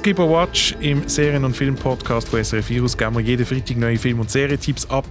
Skip a Watch im Serien- und Film-Podcast von SRF Virus. Geben wir jeden Freitag neue Film- und Serientipps ab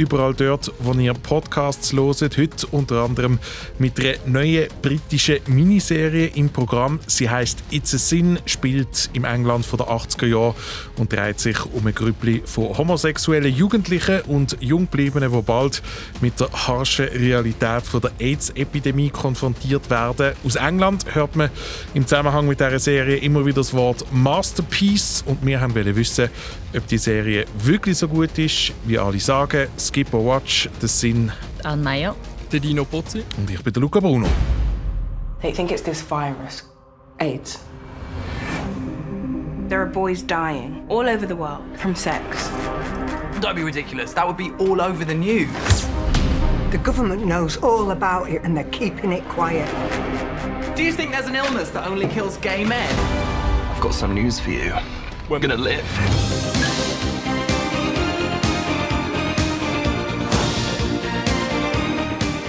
überall dort, wo ihr Podcasts loset. Heute unter anderem mit einer neuen britischen Miniserie im Programm. Sie heißt It's a Sin, spielt im England von den 80er Jahren und dreht sich um ein Grüppli von homosexuellen Jugendlichen und Junggebliebenen, die bald mit der harschen Realität von der AIDS-Epidemie konfrontiert werden. Aus England hört man im Zusammenhang mit dieser Serie immer wieder das Wort Masterpiece und wir haben wissen, ob die Serie wirklich so gut ist, wie alle sagen. Skip or Watch, das sind Anne Meyer, der Dino Pozzi und ich bin der Luca Bruno. They think it's this virus, AIDS. There are boys dying all over the world from sex. Don't be ridiculous. That would be all over the news. The government knows all about it and they're keeping it quiet. Do you think there's an illness that only kills gay men? I've got some news for you. We're gonna live.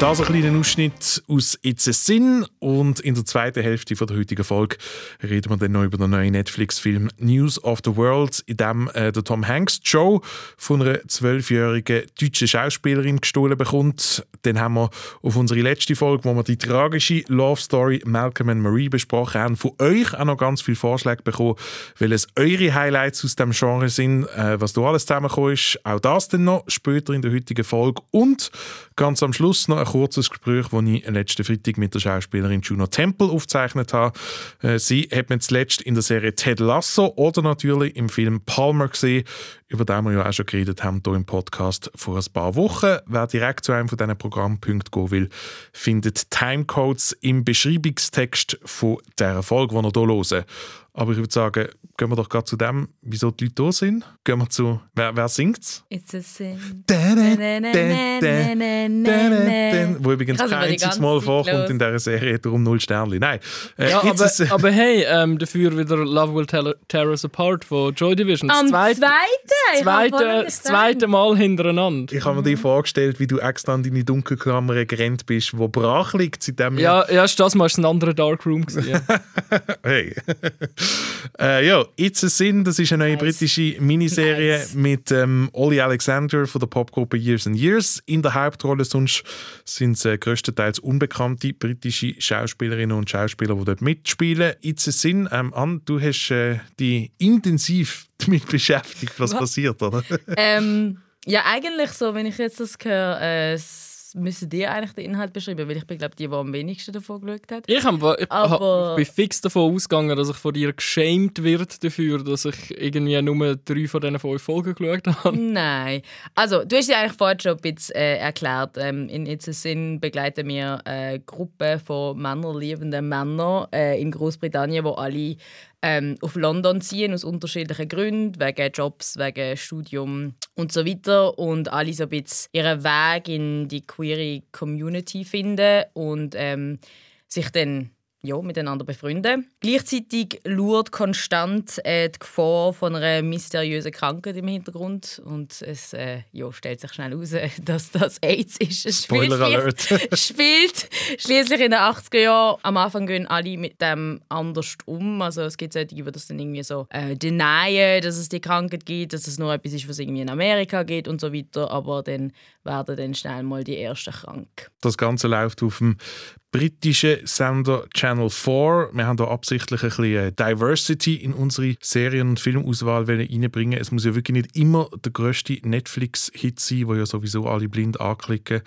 Das ein kleiner Ausschnitt aus It's a Sin und in der zweiten Hälfte der heutigen Folge reden wir dann noch über den neuen Netflix-Film News of the World, in dem äh, der Tom Hanks Joe von einer zwölfjährigen deutschen Schauspielerin gestohlen bekommt. Dann haben wir auf unsere letzte Folge, wo wir die tragische Love Story Malcolm and Marie besprochen haben, von euch auch noch ganz viele Vorschläge bekommen, weil es eure Highlights aus dem Genre sind, äh, was da alles zusammengekommen ist. Auch das dann noch später in der heutigen Folge und ganz am Schluss noch ein kurzes Gespräch, das ich letzten Freitag mit der Schauspielerin Juno Temple aufgezeichnet habe. Äh, sie hat man zuletzt in der Serie Ted Lasso oder natürlich im Film Palmer gesehen, über den wir ja auch schon geredet haben hier im Podcast vor ein paar Wochen. Wer direkt zu einem von diesen Programmpunkten gehen will, findet Timecodes im Beschreibungstext von dieser Folge, die ihr hier hören. Aber ich würde sagen, gehen wir doch gerade zu dem, wieso die Leute da sind. Gehen wir zu, wer, wer singt's? It's a sin. Wo übrigens kein einziges Mal vorkommt in dieser Serie, darum null Sternchen. Nein. Äh, ja, aber, aber, hey, ähm, dafür wieder Love Will Tear, tear Us Apart von Joy Division. Am zweite, zweite, das zweite Mal hintereinander. Ich habe mir dir vorgestellt, wie du extra in deine Dunkelkammer gerannt bist, wo brach liegt. Seitdem ja, ja, das Mal ein anderer Darkroom. hey. äh, ja, It's a Sin, das ist eine neue nice. britische Miniserie nice. mit ähm, Ollie Alexander von der Popgruppe Years and Years in der Hauptrolle. Sonst sind es äh, größtenteils unbekannte britische Schauspielerinnen und Schauspieler, die dort mitspielen. It's a Sin, ähm, Anne, du hast äh, dich intensiv damit beschäftigt, was, was? passiert, oder? ähm, ja, eigentlich so, wenn ich jetzt das höre, äh, müssen die eigentlich den Inhalt beschreiben, weil ich bin glaube die, die am wenigsten davon geschaut hat. Ich, hab, ich, Aber... bin fix davon ausgegangen, dass ich von dir geschämt wird dafür, dass ich irgendwie nur drei von diesen fünf Folgen geschaut habe. Nein. Also, du hast ja eigentlich vorhin schon ein bisschen äh, erklärt. Ähm, in It's Sin begleiten wir eine Gruppe von männerliebenden Männern äh, in Großbritannien, die alle ähm, auf London ziehen aus unterschiedlichen Gründen, wegen Jobs, wegen Studium und so weiter. Und alle so ein bisschen ihren Weg in die queere Community finden und ähm, sich dann ja, miteinander befreunden. Gleichzeitig lauert konstant äh, die Gefahr von einer mysteriösen Krankheit im Hintergrund und es äh, ja, stellt sich schnell heraus, dass das AIDS ist. Es Spoiler Alert. spielt schließlich in den 80er Jahren. Am Anfang gehen alle mit dem anders um. Also es gibt solche, die das dann irgendwie so äh, denyen, dass es die Krankheit gibt, dass es nur etwas ist, was irgendwie in Amerika geht und so weiter. Aber dann werden dann schnell mal die ersten krank. Das Ganze läuft auf dem britischen Sender Channel 4. Wir haben da absichtlich ein bisschen äh, Diversity in unsere Serien- und Filmauswahl reinbringen. Es muss ja wirklich nicht immer der grösste Netflix-Hit sein, wo ja sowieso alle blind anklicken.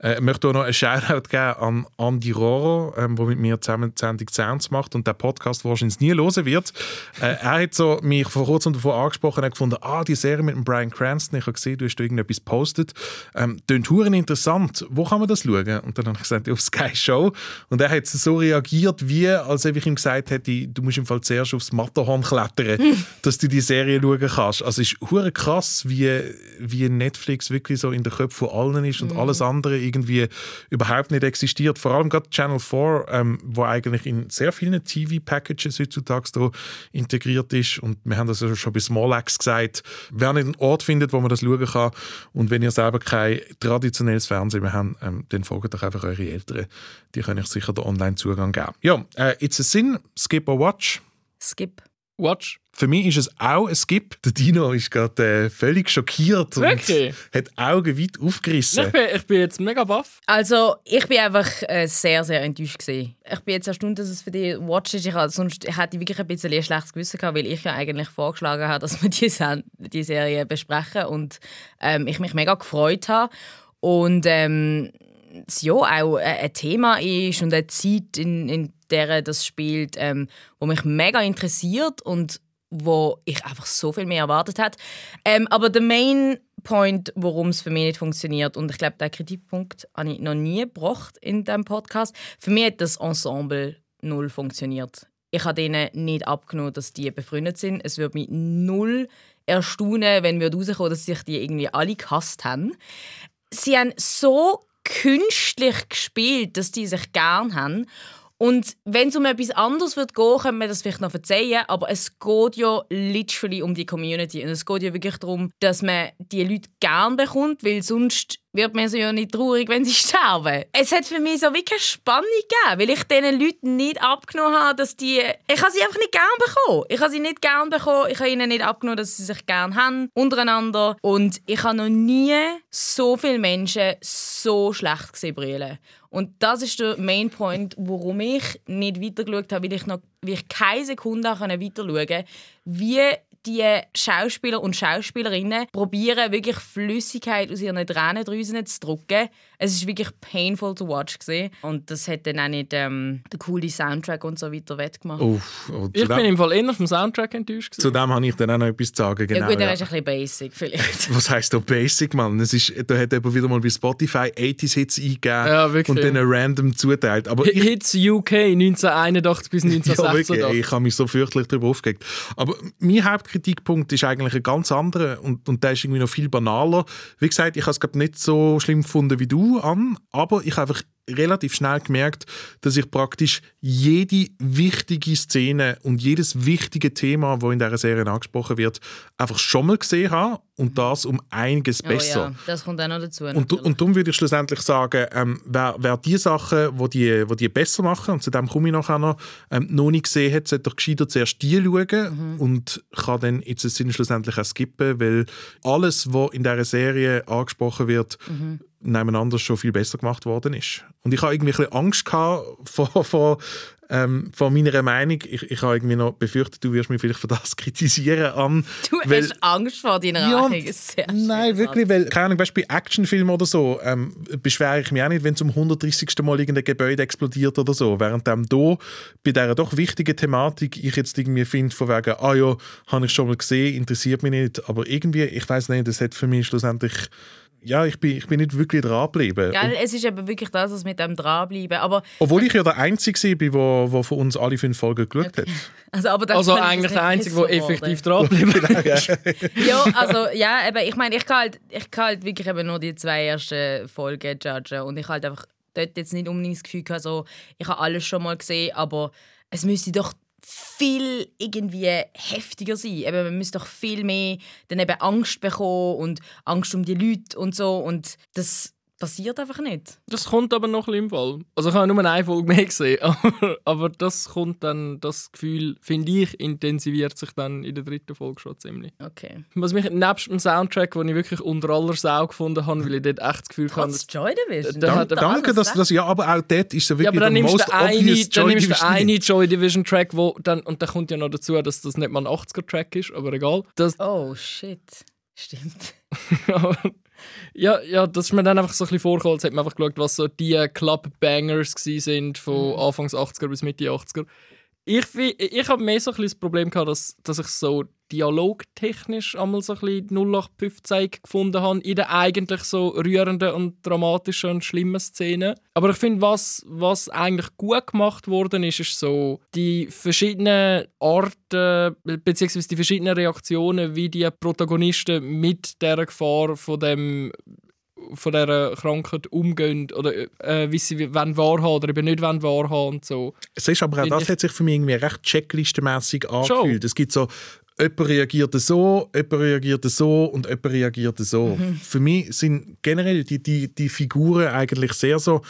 Äh, ich möchte auch noch einen Shoutout geben an Andy Roro, ähm, der mit mir zusammen die Sendung Sounds macht und der Podcast wahrscheinlich nie hören wird. Äh, er hat so mich vor kurzem davon angesprochen und gefunden, ah, die Serie mit dem Brian Cranston, ich habe gesehen, du hast da irgendetwas gepostet. Ähm, Tönt interessant. Wo kann man das schauen? Und dann habe ich gesagt, auf Sky Show. Und er hat so reagiert, wie als ob ich ihm gesagt hätte, du musst im Fall zuerst aufs Matterhorn klettern, dass du die Serie schauen kannst. Also es ist krass, wie, wie Netflix wirklich so in den Köpfen von allen ist und mhm. alles andere irgendwie überhaupt nicht existiert. Vor allem gerade Channel 4, ähm, wo eigentlich in sehr vielen TV-Packages heutzutage da integriert ist. Und wir haben das ja schon bei Smolex gesagt, wer nicht einen Ort findet, wo man das schauen kann und wenn ihr selber kein traditionelles Fernsehen mehr habt, ähm, dann folgt doch einfach eure Eltern. Die können euch sicher den Online-Zugang geben. Ja, äh, it's a sin, skip or watch? Skip. Watch. Für mich ist es auch ein Skip. Der Dino ist gerade äh, völlig schockiert Wirklich? und hat die Augen weit aufgerissen. Ich bin, ich bin jetzt mega baff. Also, ich bin einfach äh, sehr, sehr enttäuscht. Gewesen. Ich bin jetzt erstaunt, dass es für die Watch ist. Ich hatte, sonst hätte ich wirklich ein bisschen ein schlechtes Gewissen gehabt, weil ich ja eigentlich vorgeschlagen habe, dass wir die, Sen- die Serie besprechen und ähm, ich mich mega gefreut habe. Und ähm, es ja auch ein Thema ist und eine Zeit, in, in der das spielt, ähm, wo mich mega interessiert und wo ich einfach so viel mehr erwartet hat. Ähm, aber der Main Point, warum es für mich nicht funktioniert und ich glaube, der Kritikpunkt habe ich noch nie gebracht in diesem Podcast. Für mich hat das Ensemble null funktioniert. Ich habe denen nicht abgenommen, dass die befreundet sind. Es würde mich null erstaunen, wenn wir rauskommen, dass sich die irgendwie alle gehasst haben. Sie haben so künstlich gespielt, dass die sich gern haben. Und wenn es um etwas anderes wird gehen, können wir das vielleicht noch verzeihen, aber es geht ja literally um die Community und es geht ja wirklich darum, dass man die Leute gern bekommt, weil sonst wird man sie ja nicht traurig, wenn sie sterben. Es hat für mich so wie keine Spannung gegeben, weil ich diesen Leuten nicht abgenommen habe, dass die... Ich habe sie einfach nicht gern bekommen. Ich habe sie nicht gern bekommen. Ich habe ihnen nicht abgenommen, dass sie sich gern haben untereinander. Und ich habe noch nie so viele Menschen so schlecht gesehen brillen. Und das ist der Main Point, warum ich nicht weitergeschaut habe, weil ich, noch, weil ich keine Sekunde weiter schauen konnte, wie die Schauspieler und Schauspielerinnen probieren wirklich Flüssigkeit aus ihren Tränendrüsen zu drücken. Es ist wirklich painful to watch gewesen. und das hat dann auch nicht ähm, den coolen Soundtrack und so weiter wettgemacht. Uff, zu, Ich bin dem, im Fall eher vom Soundtrack enttäuscht. zu gewesen. dem habe ich dann auch noch etwas zu sagen. Genau, ja gut, der ja. ist ein bisschen basic vielleicht. Was heisst da Basic, Mann? Es ist, da hat jemand wieder mal bei Spotify 80s Hits eingegeben Ja, und dann random zuteilt. Aber ich, Hits UK 1981 bis ja, 1986. wirklich, ich habe mich so fürchterlich darüber aufgeregt. Aber mein Hauptkritikpunkt ist eigentlich ein ganz anderer und, und der ist irgendwie noch viel banaler. Wie gesagt, ich habe es nicht so schlimm gefunden wie du an, aber ich habe einfach relativ schnell gemerkt, dass ich praktisch jede wichtige Szene und jedes wichtige Thema, wo in dieser Serie angesprochen wird, einfach schon mal gesehen habe und das um einiges besser. Oh ja, das kommt auch noch dazu. Und, und darum würde ich schlussendlich sagen, ähm, wer, wer die Sachen, wo die, wo die besser machen, und zu dem komme ich nachher noch, ähm, noch nicht gesehen hat, sollte doch gescheiter zuerst die schauen und kann dann jetzt Sinn schlussendlich auch skippen, weil alles, was in dieser Serie angesprochen wird, nebeneinander schon viel besser gemacht worden ist. Und ich habe irgendwie ein bisschen Angst gehabt vor, vor, ähm, vor meiner Meinung. Ich, ich habe irgendwie noch befürchtet, du wirst mich vielleicht für das kritisieren an. du weil- hast Angst vor deiner ja. Sehr Nein, wirklich, weil, keine Ahnung, weißt, bei Actionfilmen oder so ähm, beschwere ich mich auch nicht, wenn zum 130. Mal irgendein Gebäude explodiert oder so. Während dem da bei dieser doch wichtigen Thematik ich jetzt irgendwie finde, von wegen, ah ja, habe ich schon mal gesehen, interessiert mich nicht. Aber irgendwie, ich weiß nicht, das hat für mich schlussendlich, ja, ich bin, ich bin nicht wirklich drangeblieben. Gell, es ist eben wirklich das, was mit dem dranbleiben. Aber, Obwohl ich ja der Einzige war, der wo von uns alle fünf Folgen geschaut hat. also, aber das Also eigentlich der Einzige, der effektiv worden. dranbleibt. Ja, also ja, eben, ich meine, ich kann, halt, ich kann halt wirklich eben nur die zwei ersten Folgen judgen und ich halt einfach dort jetzt nicht unbedingt das Gefühl gehabt, so, ich habe alles schon mal gesehen, aber es müsste doch viel irgendwie heftiger sein. Eben, man müsste doch viel mehr dann eben Angst bekommen und Angst um die Leute und so und das passiert einfach nicht. Das kommt aber noch ein bisschen im Fall. Also ich habe nur eine Folge mehr gesehen, aber, aber das kommt dann, das Gefühl, finde ich, intensiviert sich dann in der dritten Folge schon ziemlich. Okay. Was mich nebst dem Soundtrack, den ich wirklich unter aller Sau gefunden habe, weil ich dort echt das Gefühl habe, Trotz Joy Division. Da- da- danke, dass das, ja, aber auch dort ist ja Ja, wirklich aber dann der nimmst most du eine, obvious dann Joy nimmst du Division eine Hit. Joy Division Track, wo dann und dann kommt ja noch dazu, dass das nicht mal ein 80er Track ist, aber egal. Das, Oh shit. Stimmt. ja, ja, das ist mir dann einfach so ein bisschen vorgekommen, als hätte man einfach geschaut, was so die Club Bangers gsi sind von Mhm. Anfangs 80er bis Mitte 80er. Ich, ich habe mehr so ein bisschen das Problem gehabt, dass, dass ich so dialogtechnisch einmal so ein bisschen 0815 gefunden habe in den eigentlich so rührenden und dramatischen und schlimmen Szenen. Aber ich finde, was, was eigentlich gut gemacht worden ist, ist so die verschiedenen Arten beziehungsweise die verschiedenen Reaktionen, wie die Protagonisten mit der Gefahr von dem von dieser Krankheit umgehen oder äh, wie sie wollen wahrhaben oder eben nicht wollen wahrhaben und so. Es ist aber auch das hat sich für mich irgendwie recht checklistenmäßig angefühlt. Es gibt so, jemand reagiert so, jemand reagiert so und jemand reagiert so. Mhm. Für mich sind generell die, die, die Figuren eigentlich sehr so,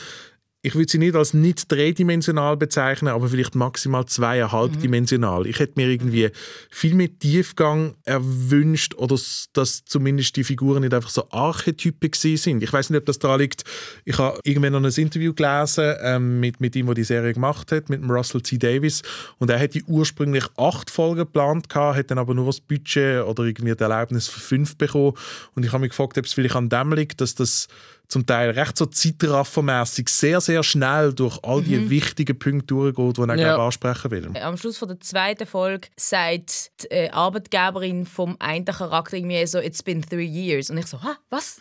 ich würde sie nicht als nicht dreidimensional bezeichnen, aber vielleicht maximal zweieinhalbdimensional. Ich hätte mir irgendwie viel mehr Tiefgang erwünscht oder dass zumindest die Figuren nicht einfach so Archetypen sind. Ich weiß nicht, ob das da liegt. Ich habe irgendwann noch ein Interview gelesen ähm, mit, mit ihm, der die Serie gemacht hat, mit dem Russell T. Davis. Und er hätte ursprünglich acht Folgen geplant gehabt, hat dann aber nur das Budget oder irgendwie die Erlaubnis für fünf bekommen. Und ich habe mich gefragt, ob es vielleicht an dem liegt, dass das zum Teil recht so zeitraffermässig sehr, sehr schnell durch all die wichtigen Punkte durchgeht, die er Ja. ansprechen will. Am Schluss von der zweiten Folge sagt die äh, Arbeitgeberin vom einen Charakter irgendwie so «It's been three years». Und ich so «Hä? Was?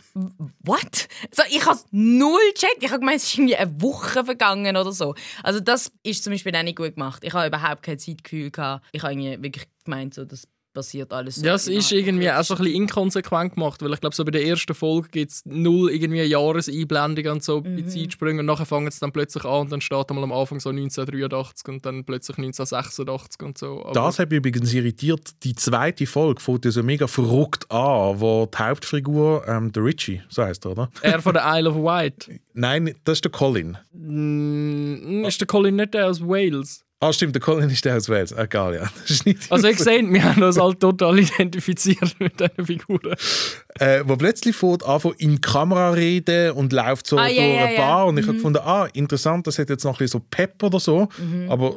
What?» so, Ich habe null gecheckt. Ich habe gemeint, es ist irgendwie eine Woche vergangen oder so. Also das ist zum Beispiel auch nicht gut gemacht. Ich habe überhaupt kein Zeitgefühl gehabt. Ich habe irgendwie wirklich gemeint, so, das passiert alles so. Ja, es ist irgendwie auch so ein bisschen inkonsequent gemacht, weil ich glaube, so bei der ersten Folge gibt es null irgendwie Jahreseinblendung und so Mhm. bei Zeitsprüngen und nachher fangen es dann plötzlich an und dann steht einmal am Anfang so 1983 und dann plötzlich 1986 und so. Aber Das hat mich übrigens irritiert. Die zweite Folge fängt ja so mega verrückt an, wo die Hauptfigur, ähm, der Richie, so heißt er, oder? er von der Isle of Wight. Nein, das ist der Colin. Mm, ist der Colin nicht der aus Wales? Ah, stimmt, der Colin ist der aus Wales. Egal, ja. Also ich sehe, wir haben uns halt total identifiziert mit diesen Figuren. äh, wo plötzlich fährt an in die Kamera reden und läuft so Ah, durch ja, eine ja. Bar und ich habe gefunden, ah, interessant, das hat jetzt noch ein bisschen so Pep oder so, aber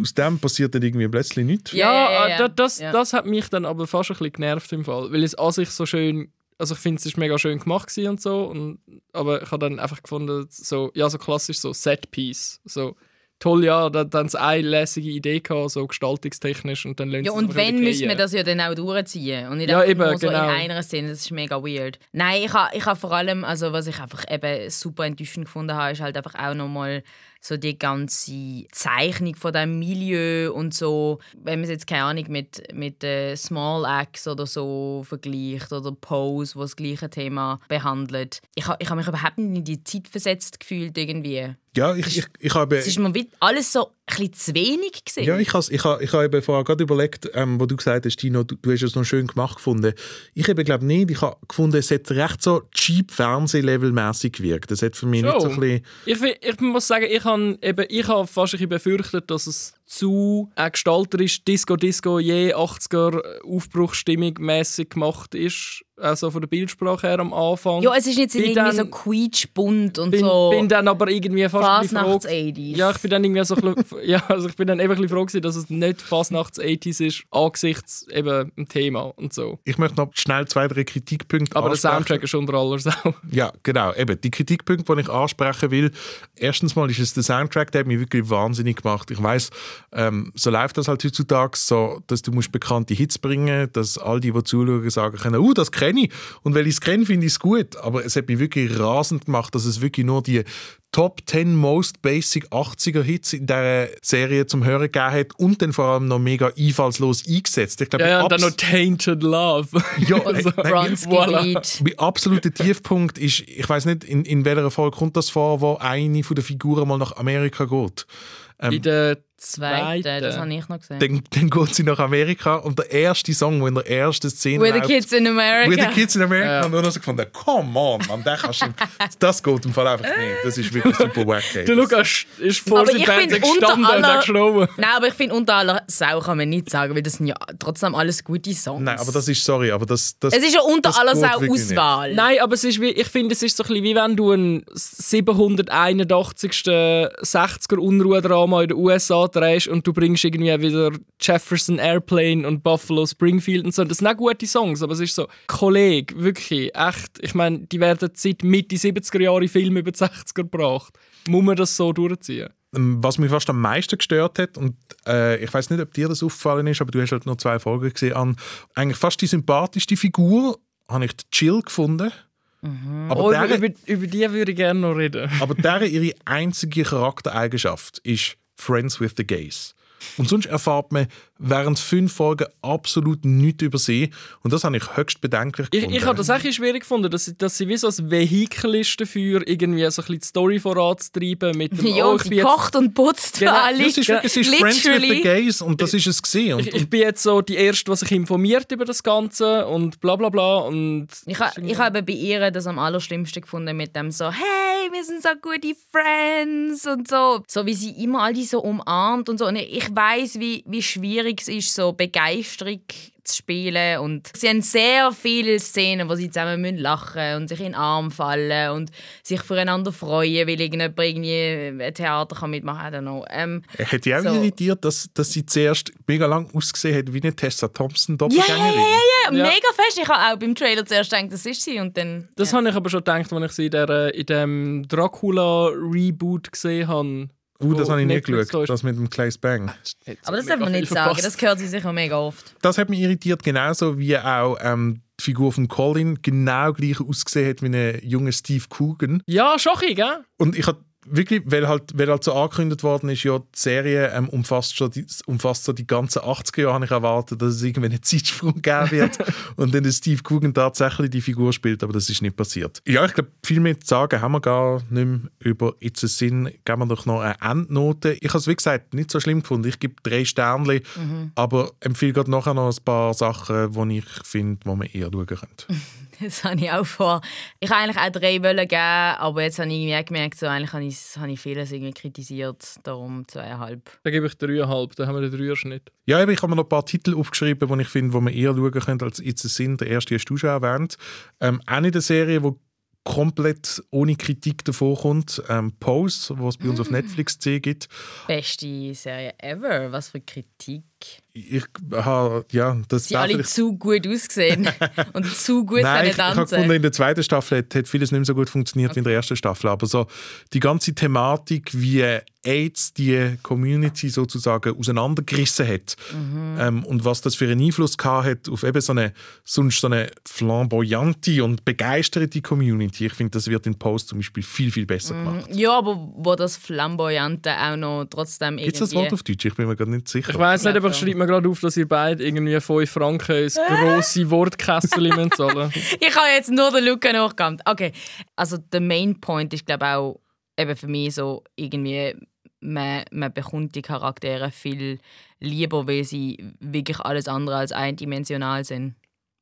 aus dem passiert dann irgendwie plötzlich nichts. Ja, ja, ja, ja. da- Das, Ja. das hat mich dann aber fast ein bisschen genervt im Fall, weil es an sich so schön, also ich finde es ist mega schön gemacht und so, und, aber ich habe dann einfach gefunden, so, ja, so klassisch so Set-Piece, so toll, ja, da dann eine lässige Idee gehabt, so gestaltungstechnisch und dann Ja, und wenn, müssen wir das ja dann auch durchziehen. Und nicht Ja, eben, nur so genau. in einer Szene. Das ist mega weird. Nein, ich habe ich ha vor allem, also was ich einfach eben super enttäuschend gefunden habe, ist halt einfach auch nochmal so die ganze Zeichnung von dem Milieu und so. Wenn man es jetzt, keine Ahnung, mit, mit äh, Small Axe oder so vergleicht oder Pose, wo das gleiche Thema behandelt. Ich habe ich ha mich überhaupt nicht in die Zeit versetzt gefühlt irgendwie. Ja, ich, ich, ich habe... Es ist mir alles so ein bisschen zu wenig gesehen. Ja, ich habe ich ha, ich ha eben vorher gerade überlegt, ähm, wo du gesagt hast, Tino, du, du hast es noch schön gemacht gefunden. Ich habe glaube nicht, ich habe gefunden, es hat recht so cheap Fernsehlevel-mäßig gewirkt. Das hat für mich nicht so ein bisschen... Ich, ich muss sagen, ich habe ich hab fast ein befürchtet, dass es zu äh, gestalterisch Disco-Disco je 80er Aufbruchsstimmung mäßig gemacht ist. Also von der Bildsprache her am Anfang. Ja, es ist jetzt irgendwie dann- so quietschbunt und bin, so. bin dann aber irgendwie fast froh. Fasnachts-80s. Ja, ich bin dann irgendwie so ein bisschen, ja, also ich bin dann eben ein bisschen froh gewesen, dass es nicht Fasnachts 80s ist, angesichts eben dem Thema und so. Ich möchte noch schnell zwei, drei Kritikpunkte Aber der ansprechen. Soundtrack ist unter aller Sau. Ja, genau. Eben, die Kritikpunkte, die ich ansprechen will. Erstens mal ist es der Soundtrack, der hat mich wirklich wahnsinnig gemacht. Ich weiß, ähm, so läuft das halt heutzutage, so, dass du musst bekannte Hits bringen, dass all die, die zuschauen, sagen können, uh, das kenne ich. Und weil ich es kenne, finde ich es gut. Aber es hat mich wirklich rasend gemacht, dass es wirklich nur die Top 10 Most Basic 80er Hits in der Serie zum Hören gegeben hat und dann vor allem noch mega einfallslos eingesetzt. Ich glaube, Ja, ja, und dann noch Tainted Love. Ja, äh, nein, Bronski voilà. Mein absoluter Tiefpunkt ist, ich weiß nicht, in, in welcher Folge kommt das vor, wo eine von der Figuren mal nach Amerika geht. In der Zweite, zweiten. das habe ich noch gesehen. Dann, dann geht sie nach Amerika und der erste Song, der in der ersten Szene With the läuft, Kids in America. With the Kids in America. Ja. Und dann habe ich gefunden, come on, man, den kannst du, das geht im Fall einfach nicht. Das ist wirklich super wack. Der Lukas ist vor finde, unter gestanden und hat aller- geschrauben. Nein, aber ich finde, unter aller Sau kann man nicht sagen, weil das sind ja trotzdem alles gute Songs. Nein, aber das ist, sorry, aber das... das es ist ja unter das aller Sau wirklich nicht. Auswahl. Nein, aber es ist wie, ich finde, es ist so ein bisschen wie wenn du ein 781. 60er Unruhedrama in den USA drehst und du bringst irgendwie wieder Jefferson Airplane und Buffalo Springfield und so. Das sind auch gute Songs, aber es ist so, Kollege, wirklich, echt. Ich meine, die werden seit Mitte 70er Jahre Filme über die 60er gebracht. Muss man das so durchziehen? Ähm, Was mich fast am meisten gestört hat, und äh, ich weiß nicht, ob dir das aufgefallen ist, aber du hast halt nur zwei Folgen gesehen, an eigentlich fast die sympathischste Figur habe ich Jill gefunden. Aber, Oh, über, deren, über, über die würde ich gerne noch reden. aber deren ihre einzige Charaktereigenschaft ist Friends with the Gays. Und sonst erfahrt man während fünf Folgen absolut nichts über sie. Und das habe ich höchst bedenklich Ich, gefunden. ich habe das auch schwierig gefunden, dass, sie- dass sie wie so ein Vehikel ist dafür, irgendwie so ein bisschen die Story voranzutreiben mit dem Ja, oh, und ich sie bin jetzt, kocht und putzt für Genau, alle. Ja, es ist wirklich ist Friends with the. Gays und das ist es gesehen. Und, ich, ich bin jetzt so die Erste, die sich informiert über das Ganze und bla bla bla und Ich, ha, ich habe bei ihr das am allerschlimmsten gefunden mit dem so «Hey, hey, wir sind so gute Friends und so. So wie sie immer all die so umarmt und so. Und ich weiß, wie, wie schwierig es ist, so Begeisterung zu spielen. Und sie haben sehr viele Szenen, wo sie zusammen müssen lachen und sich in den Arm fallen und sich füreinander freuen, weil irgendjemand irgendwie ein Theater kann mitmachen kann. Ähm, Hätte ich auch so. irritiert, dass, dass sie zuerst mega lang ausgesehen hat wie eine Tessa Thompson ja, ja, Doppelgängerin. ja, ja, Ja. mega fest. Ich habe auch beim Trailer zuerst gedacht, das ist sie und dann... Das ja. habe ich aber schon gedacht, als ich sie in, der, in dem Dracula-Reboot gesehen habe. Uh, das habe ich nie Netflix geschaut, da das mit dem Claes Bang. Aber das darf man nicht sagen, das hört sie sicher mega oft. Das hat mich irritiert, genauso wie auch ähm, die Figur von Colin genau gleich ausgesehen hat wie ein junger Steve Coogan. Ja, schocki, gell? Und ich habe wirklich, weil halt, weil halt so angekündigt worden ist, ja, die Serie ähm, umfasst, schon die, umfasst so die ganzen 80er Jahre, habe ich erwartet, dass es irgendwie einen Zeitsprung geben wird und dann Steve Coogan tatsächlich die Figur spielt, aber das ist nicht passiert. Ja, ich glaube, viel mehr zu sagen haben wir gar nicht mehr über It's a Sin. Geben wir doch noch eine Endnote. Ich habe es, wie gesagt, nicht so schlimm gefunden. Ich gebe drei Sternchen, aber empfehle gerade nachher noch ein paar Sachen, die ich finde, die man eher schauen könnte. Das habe ich auch vor. Ich wollte eigentlich auch drei wollen geben, aber jetzt habe ich irgendwie gemerkt, so, eigentlich habe ich, habe ich vieles irgendwie kritisiert, darum zweieinhalb. Da gebe ich dreieinhalb, da haben wir den Dreierschnitt. Ja, eben, ich habe mir noch ein paar Titel aufgeschrieben, die ich finde, wo man eher schauen könnte als It's a Sin. Der erste hast du schon erwähnt. Ähm, auch nicht eine Serie, die komplett ohne Kritik davor kommt. Ähm, Pose, was es bei uns auf Netflix zu sehen gibt. Beste Serie ever. Was für Kritik. Ich habe, ja, das Sie alle vielleicht- zu gut ausgesehen und zu gut Nein, können ich, ich habe tanzen. gefunden, in der zweiten Staffel hat, hat vieles nicht mehr so gut funktioniert wie in der ersten Staffel. Aber so die ganze Thematik, wie AIDS die Community sozusagen auseinandergerissen hat Mhm. ähm, und was das für einen Einfluss gehabt hat auf eben so eine sonst so eine flamboyante und begeisterte Community. Ich finde, das wird in Post zum Beispiel viel, viel besser gemacht. ja, aber wo das Flamboyante auch noch trotzdem Gibt es das irgendwie... Wort auf Deutsch? Ich bin mir gerade nicht sicher. Ich weiss nicht, aber ich schon. schreibe mir gerade auf, dass ihr beide irgendwie 5 Franken ins grosse Wortkessel zahlen Ich habe jetzt nur den Luca nachgehabt. Okay, also der Main Point ist glaube auch eben für mich so irgendwie man, man bekommt die Charaktere viel lieber, weil sie wirklich alles andere als eindimensional sind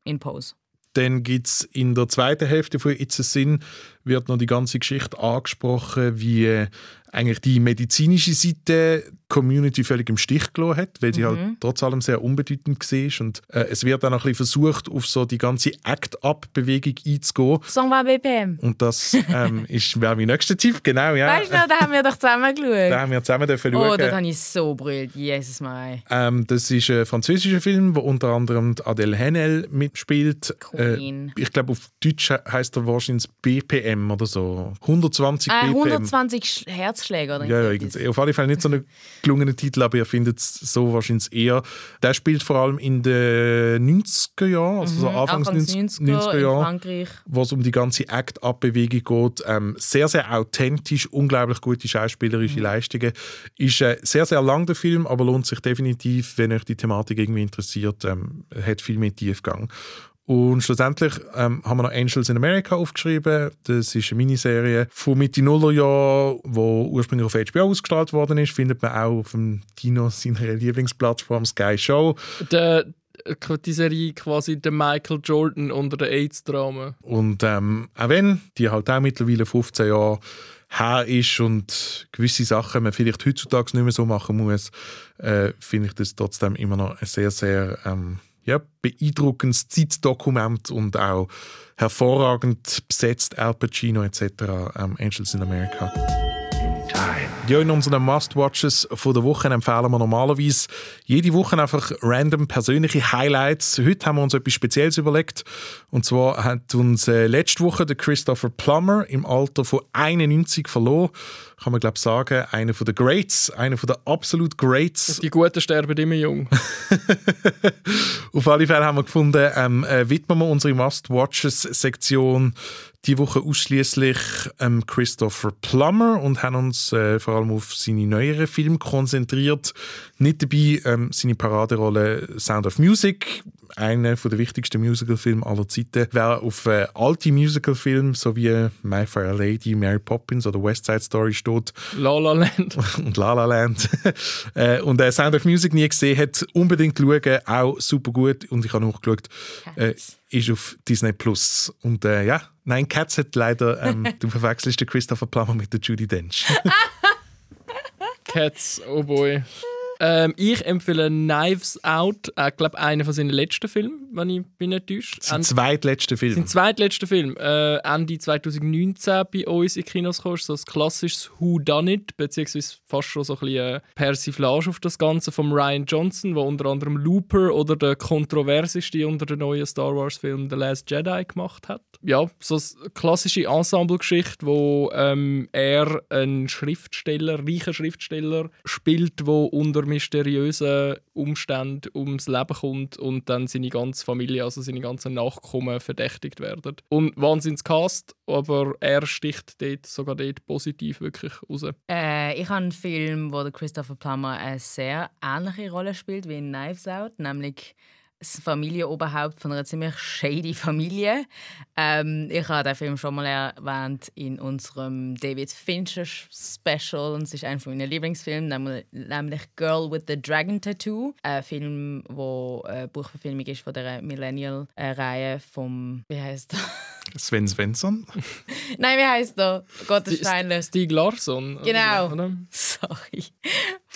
in Pose. Dann gibt es in der zweiten Hälfte von It's a Sin wird noch die ganze Geschichte angesprochen, wie äh, eigentlich die medizinische Seite die Community völlig im Stich gelassen hat, weil sie halt trotz allem sehr unbedeutend war. Und äh, es wird dann auch ein bisschen versucht, auf so die ganze Act-Up-Bewegung einzugehen. Song war BPM. Und das ähm, ist wäre mein nächster Tipp, genau, ja. Weißt du noch, da haben wir doch zusammen Da geschaut. haben wir zusammen Oh, schauen. dort habe ich so brüllt. Jesus mein. Ähm, das ist ein französischer Film, wo unter anderem Adele Haenel mitspielt. Queen. Äh, ich glaube, auf Deutsch heißt er wahrscheinlich BPM oder so. 120 Äh, BPM. 120 Sch- Herzschläge oder Ja, ja, auf alle Fälle nicht so ein gelungener Titel, aber ihr findet es so wahrscheinlich eher. Der spielt vor allem in den 90er Jahren, also so Anfangs, Mhm. Anfangs 90, 90er, 90er in Jahre Frankreich. wo es um die ganze Act-Up-Bewegung geht. Ähm, sehr, sehr authentisch, unglaublich gute Mhm. schauspielerische Leistungen. Ist äh, sehr, sehr lang der Film, aber lohnt sich definitiv, wenn euch die Thematik irgendwie interessiert. Ähm, hat viel mehr Tiefgang. Und schlussendlich ähm, haben wir noch Angels in America aufgeschrieben. Das ist eine Miniserie von Mitte Nullerjahr, wo ursprünglich auf HBO ausgestrahlt worden ist. Findet man auch auf dem Dino seiner Lieblingsplattform Sky Show. Der, die Serie quasi der Michael Jordan unter den AIDS-Dramen. Und ähm, auch wenn die halt auch mittlerweile 15 Jahre her ist und gewisse Sachen man vielleicht heutzutage nicht mehr so machen muss, äh, finde ich das trotzdem immer noch ein sehr, sehr ähm, ja, beeindruckendes Zeitdokument und auch hervorragend besetzt Al Pacino etc. Ähm, Angels in America. Ja, in unseren Must-Watches von der Woche empfehlen wir normalerweise jede Woche einfach random persönliche Highlights. Heute haben wir uns etwas Spezielles überlegt. Und zwar hat uns äh, letzte Woche der Christopher Plummer im Alter von 91 verloren. Kann man glaube ich sagen, einer von der Greats, einer von der absolut Greats. Die Guten sterben immer jung. Auf alle Fälle haben wir gefunden, ähm, äh, widmen wir unsere Must-Watches-Sektion die Woche ausschließlich ähm, Christopher Plummer und haben uns äh, vor allem auf seine neueren Filme konzentriert. Nicht dabei ähm, seine Paraderolle Sound of Music, einer der wichtigsten Musicalfilme aller Zeiten. Wer auf äh, alte Musicalfilme, so wie My Fair Lady, Mary Poppins oder West Side Story steht, La La Land. und La La Land äh, und äh, Sound of Music nie gesehen hat, unbedingt schauen, auch super gut und ich habe nachgeschaut, äh, ist auf Disney Plus und äh, ja, Nein, Cats hat leider, ähm, du verwechselst den Christopher Plummer mit der Judy Dench. Cats, oh boy. Ähm, ich empfehle Knives Out, ich äh, glaube einer von seinen letzten Filmen, wenn ich bin nicht täuscht. Sein zweitletzter Film. Sein zweitletzter Film. Äh, Ende 2019 bei uns in Kinos kam, so ein klassisches Who Done It, beziehungsweise fast schon so ein bisschen Persiflage auf das Ganze von Ryan Johnson, der unter anderem Looper oder der kontroverseste unter den neuen Star Wars Film The Last Jedi gemacht hat. Ja, so eine klassische Ensemble-Geschichte, wo ähm, er einen Schriftsteller, reichen Schriftsteller spielt, wo unter mysteriösen Umständen ums Leben kommt und dann seine ganze Familie, also seine ganzen Nachkommen verdächtigt werden. Und Wahnsinnscast, aber er sticht dort, sogar dort positiv wirklich raus. Äh, ich habe einen Film, wo Christopher Plummer eine sehr ähnliche Rolle spielt wie in Knives Out, nämlich das Familienoberhaupt von einer ziemlich shady Familie. Ähm, ich habe den Film schon mal erwähnt in unserem David Fincher Special und es ist einer meiner Lieblingsfilme, nämlich Girl with the Dragon Tattoo. Ein Film, wo eine Buchverfilmung ist von der Millennial-Reihe vom, wie heißt er? Sven Svensson? Nein, wie heißt er? Gottes Steiner. Stieg Larsson. Genau. Oder? Sorry.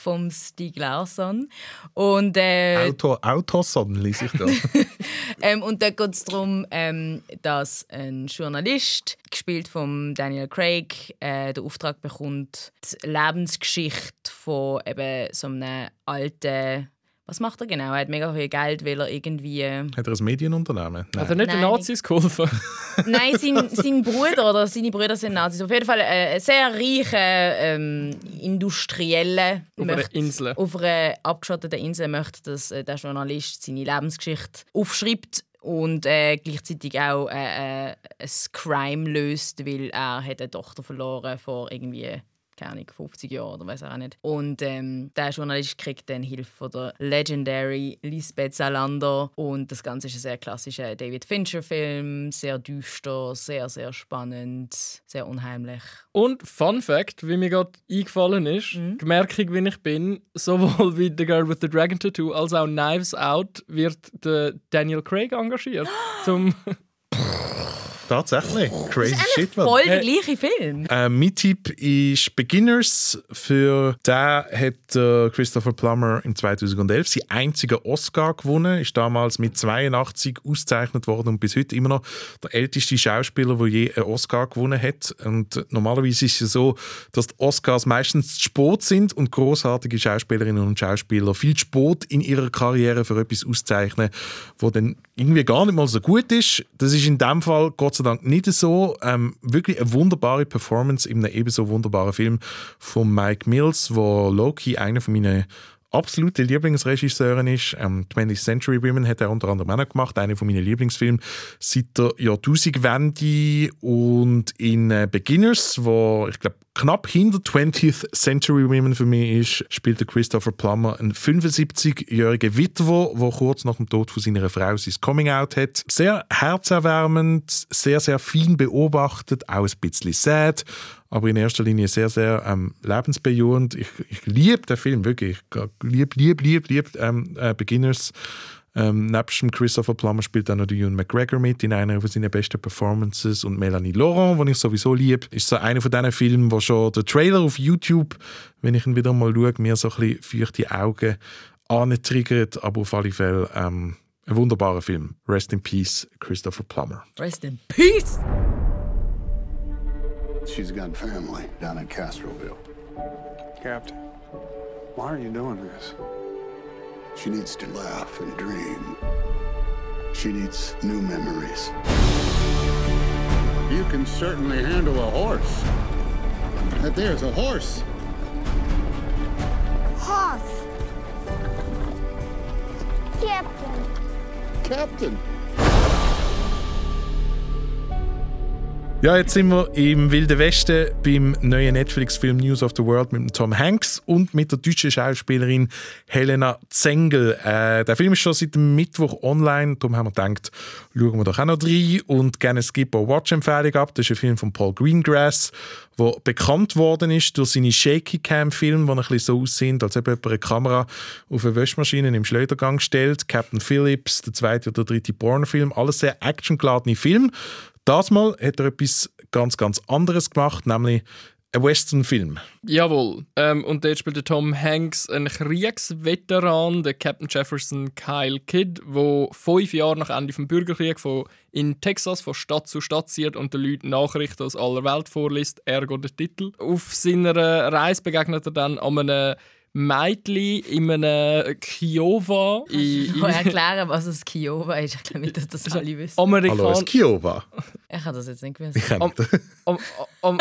Vom Stieg Larsson. Und, äh, Auto, Autoson lese ich da. ähm, und da geht es darum, ähm, dass ein Journalist, gespielt von Daniel Craig, äh, den Auftrag bekommt, die Lebensgeschichte von eben so einem alten was macht er genau? Er hat mega viel Geld, weil er irgendwie. Hat er ein Medienunternehmen? Nein. Hat er nicht den Nazis geholfen? Nein, sein, sein Bruder oder seine Brüder sind Nazis. Auf jeden Fall äh, ein sehr reicher ähm, Industrieller. Auf einer Insel. Auf einer abgeschotteten Insel möchte, dass äh, der Journalist seine Lebensgeschichte aufschreibt und äh, gleichzeitig auch äh, äh, ein Crime löst, weil er hat eine Tochter verloren vor irgendwie keine Ahnung, 50 Jahre oder weiß auch nicht. Und ähm, der Journalist kriegt dann Hilfe von der Legendary Lisbeth Salander und das Ganze ist ein sehr klassischer David Fincher-Film, sehr düster, sehr, sehr spannend, sehr unheimlich. Und Fun Fact, wie mir gerade eingefallen ist, mhm. gemerkig wie ich bin, sowohl wie The Girl with the Dragon Tattoo als auch Knives Out wird der Daniel Craig engagiert, zum Tatsächlich. Crazy das ist shit. voll der gleiche Film. Äh, mein Tipp ist Beginners. Für den hat äh, Christopher Plummer im 2011 seinen einzigen Oscar gewonnen. Ist damals mit 82 ausgezeichnet worden und bis heute immer noch der älteste Schauspieler, der je einen Oscar gewonnen hat. Und normalerweise ist es so, dass die Oscars meistens Sport sind und großartige Schauspielerinnen und Schauspieler viel Sport in ihrer Karriere für etwas auszeichnen, wo dann irgendwie gar nicht mal so gut ist. Das ist in dem Fall Gott sei Dank nicht so. Ähm, wirklich eine wunderbare Performance in einem ebenso wunderbaren Film von Mike Mills, wo Loki einer von meinen absolute Lieblingsregisseurin ist. Ähm, 20th Century Women hat er unter anderem auch gemacht, einer von meinen Lieblingsfilmen seit der Jahrtausendwende und in äh, Beginners, wo ich glaube knapp hinter 20th Century Women für mich ist, spielt Christopher Plummer einen 75-jährigen Witwer, der kurz nach dem Tod von seiner Frau sein Coming-out hat. Sehr herzerwärmend, sehr, sehr fein beobachtet, auch ein bisschen sad, aber in erster Linie sehr, sehr ähm, lebensbejahend. Ich, ich liebe den Film wirklich. Ich liebe, liebe, liebe, liebe ähm, äh, Beginners. Ähm, nebst dem Christopher Plummer spielt auch noch Ewan McGregor mit in einer von seinen besten Performances und Melanie Laurent, die ich sowieso liebe, ist so einer von diesen Filmen, wo schon der Trailer auf YouTube, wenn ich ihn wieder mal schaue, mir so ein bisschen feuchte Augen antriggert, aber auf alle Fälle ähm, ein wunderbarer Film. Rest in Peace, Christopher Plummer. Rest in Peace! She's got family down in Castroville. Captain, why are you doing this? She needs to laugh and dream. She needs new memories. You can certainly handle a horse. That there's a horse. Horse. Captain. Captain. Ja, jetzt sind wir im Wilden Westen beim neuen Netflix-Film News of the World mit Tom Hanks und mit der deutschen Schauspielerin Helena Zengel. Äh, der Film ist schon seit Mittwoch online, darum haben wir gedacht, schauen wir doch auch noch rein und gerne Skip eine Watch-Empfehlung ab. Das ist ein Film von Paul Greengrass, der bekannt worden ist durch seine Shaky-Cam-Filme, die ein bisschen so aussehen, als ob jemand eine Kamera auf eine Wäschmaschine im Schleudergang stellt. Captain Phillips, der zweite oder dritte Bourne-Film, alles sehr actiongeladene Filme. Das Mal hat er etwas ganz, ganz anderes gemacht, nämlich ein Western-Film. Jawohl. Ähm, und dort spielt Tom Hanks einen Kriegsveteran, der Captain Jefferson Kyle Kidd, der fünf Jahre nach Ende des Bürgerkriegs in Texas von Stadt zu Stadt zieht und den Leuten Nachrichten aus aller Welt vorliest, ergo der Titel. Auf seiner Reise begegnet er dann an einem Mädchen in einem Kiowa. Ich kann erklären, was ein Kiowa ist. Ich glaube nicht, dass das alle wissen. Amerikan Hallo, ein Kiowa. Ich habe das jetzt nicht gewusst. Ich kenne am, am,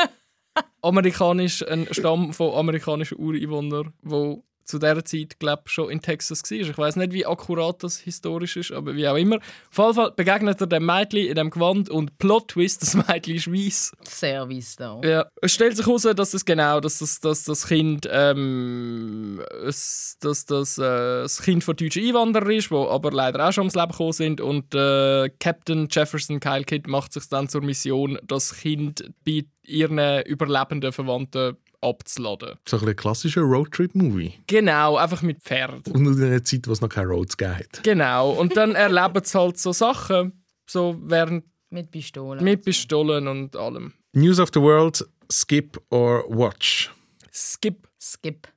amerikanisch, ein Stamm von amerikanischen Ureinwohnern, wo zu dieser Zeit glaub, schon in Texas war. Ich weiß nicht, wie akkurat das historisch ist, aber wie auch immer. Auf jeden Fall begegnet er dem Mädchen in dem Gewand und Plot Twist, das Mädchen ist weiss. Service da. Ja, es stellt sich heraus, dass es genau, dass das, dass das Kind, ähm, es, dass das, äh, das Kind von deutschen Einwanderern ist, wo aber leider auch schon ums Leben gekommen sind und äh, Captain Jefferson Kyle Kidd macht sich dann zur Mission, das Kind bei ihren überlebenden Verwandten abzuladen. So ein bisschen klassischer Roadtrip-Movie. Genau, einfach mit Pferd. Und in einer Zeit, wo es noch keine Roads gegeben hat. Genau, und dann erleben sie halt so Sachen, so während Mit Pistolen. mit Pistolen und allem. News of the World, Skip or Watch. Skip. Skip.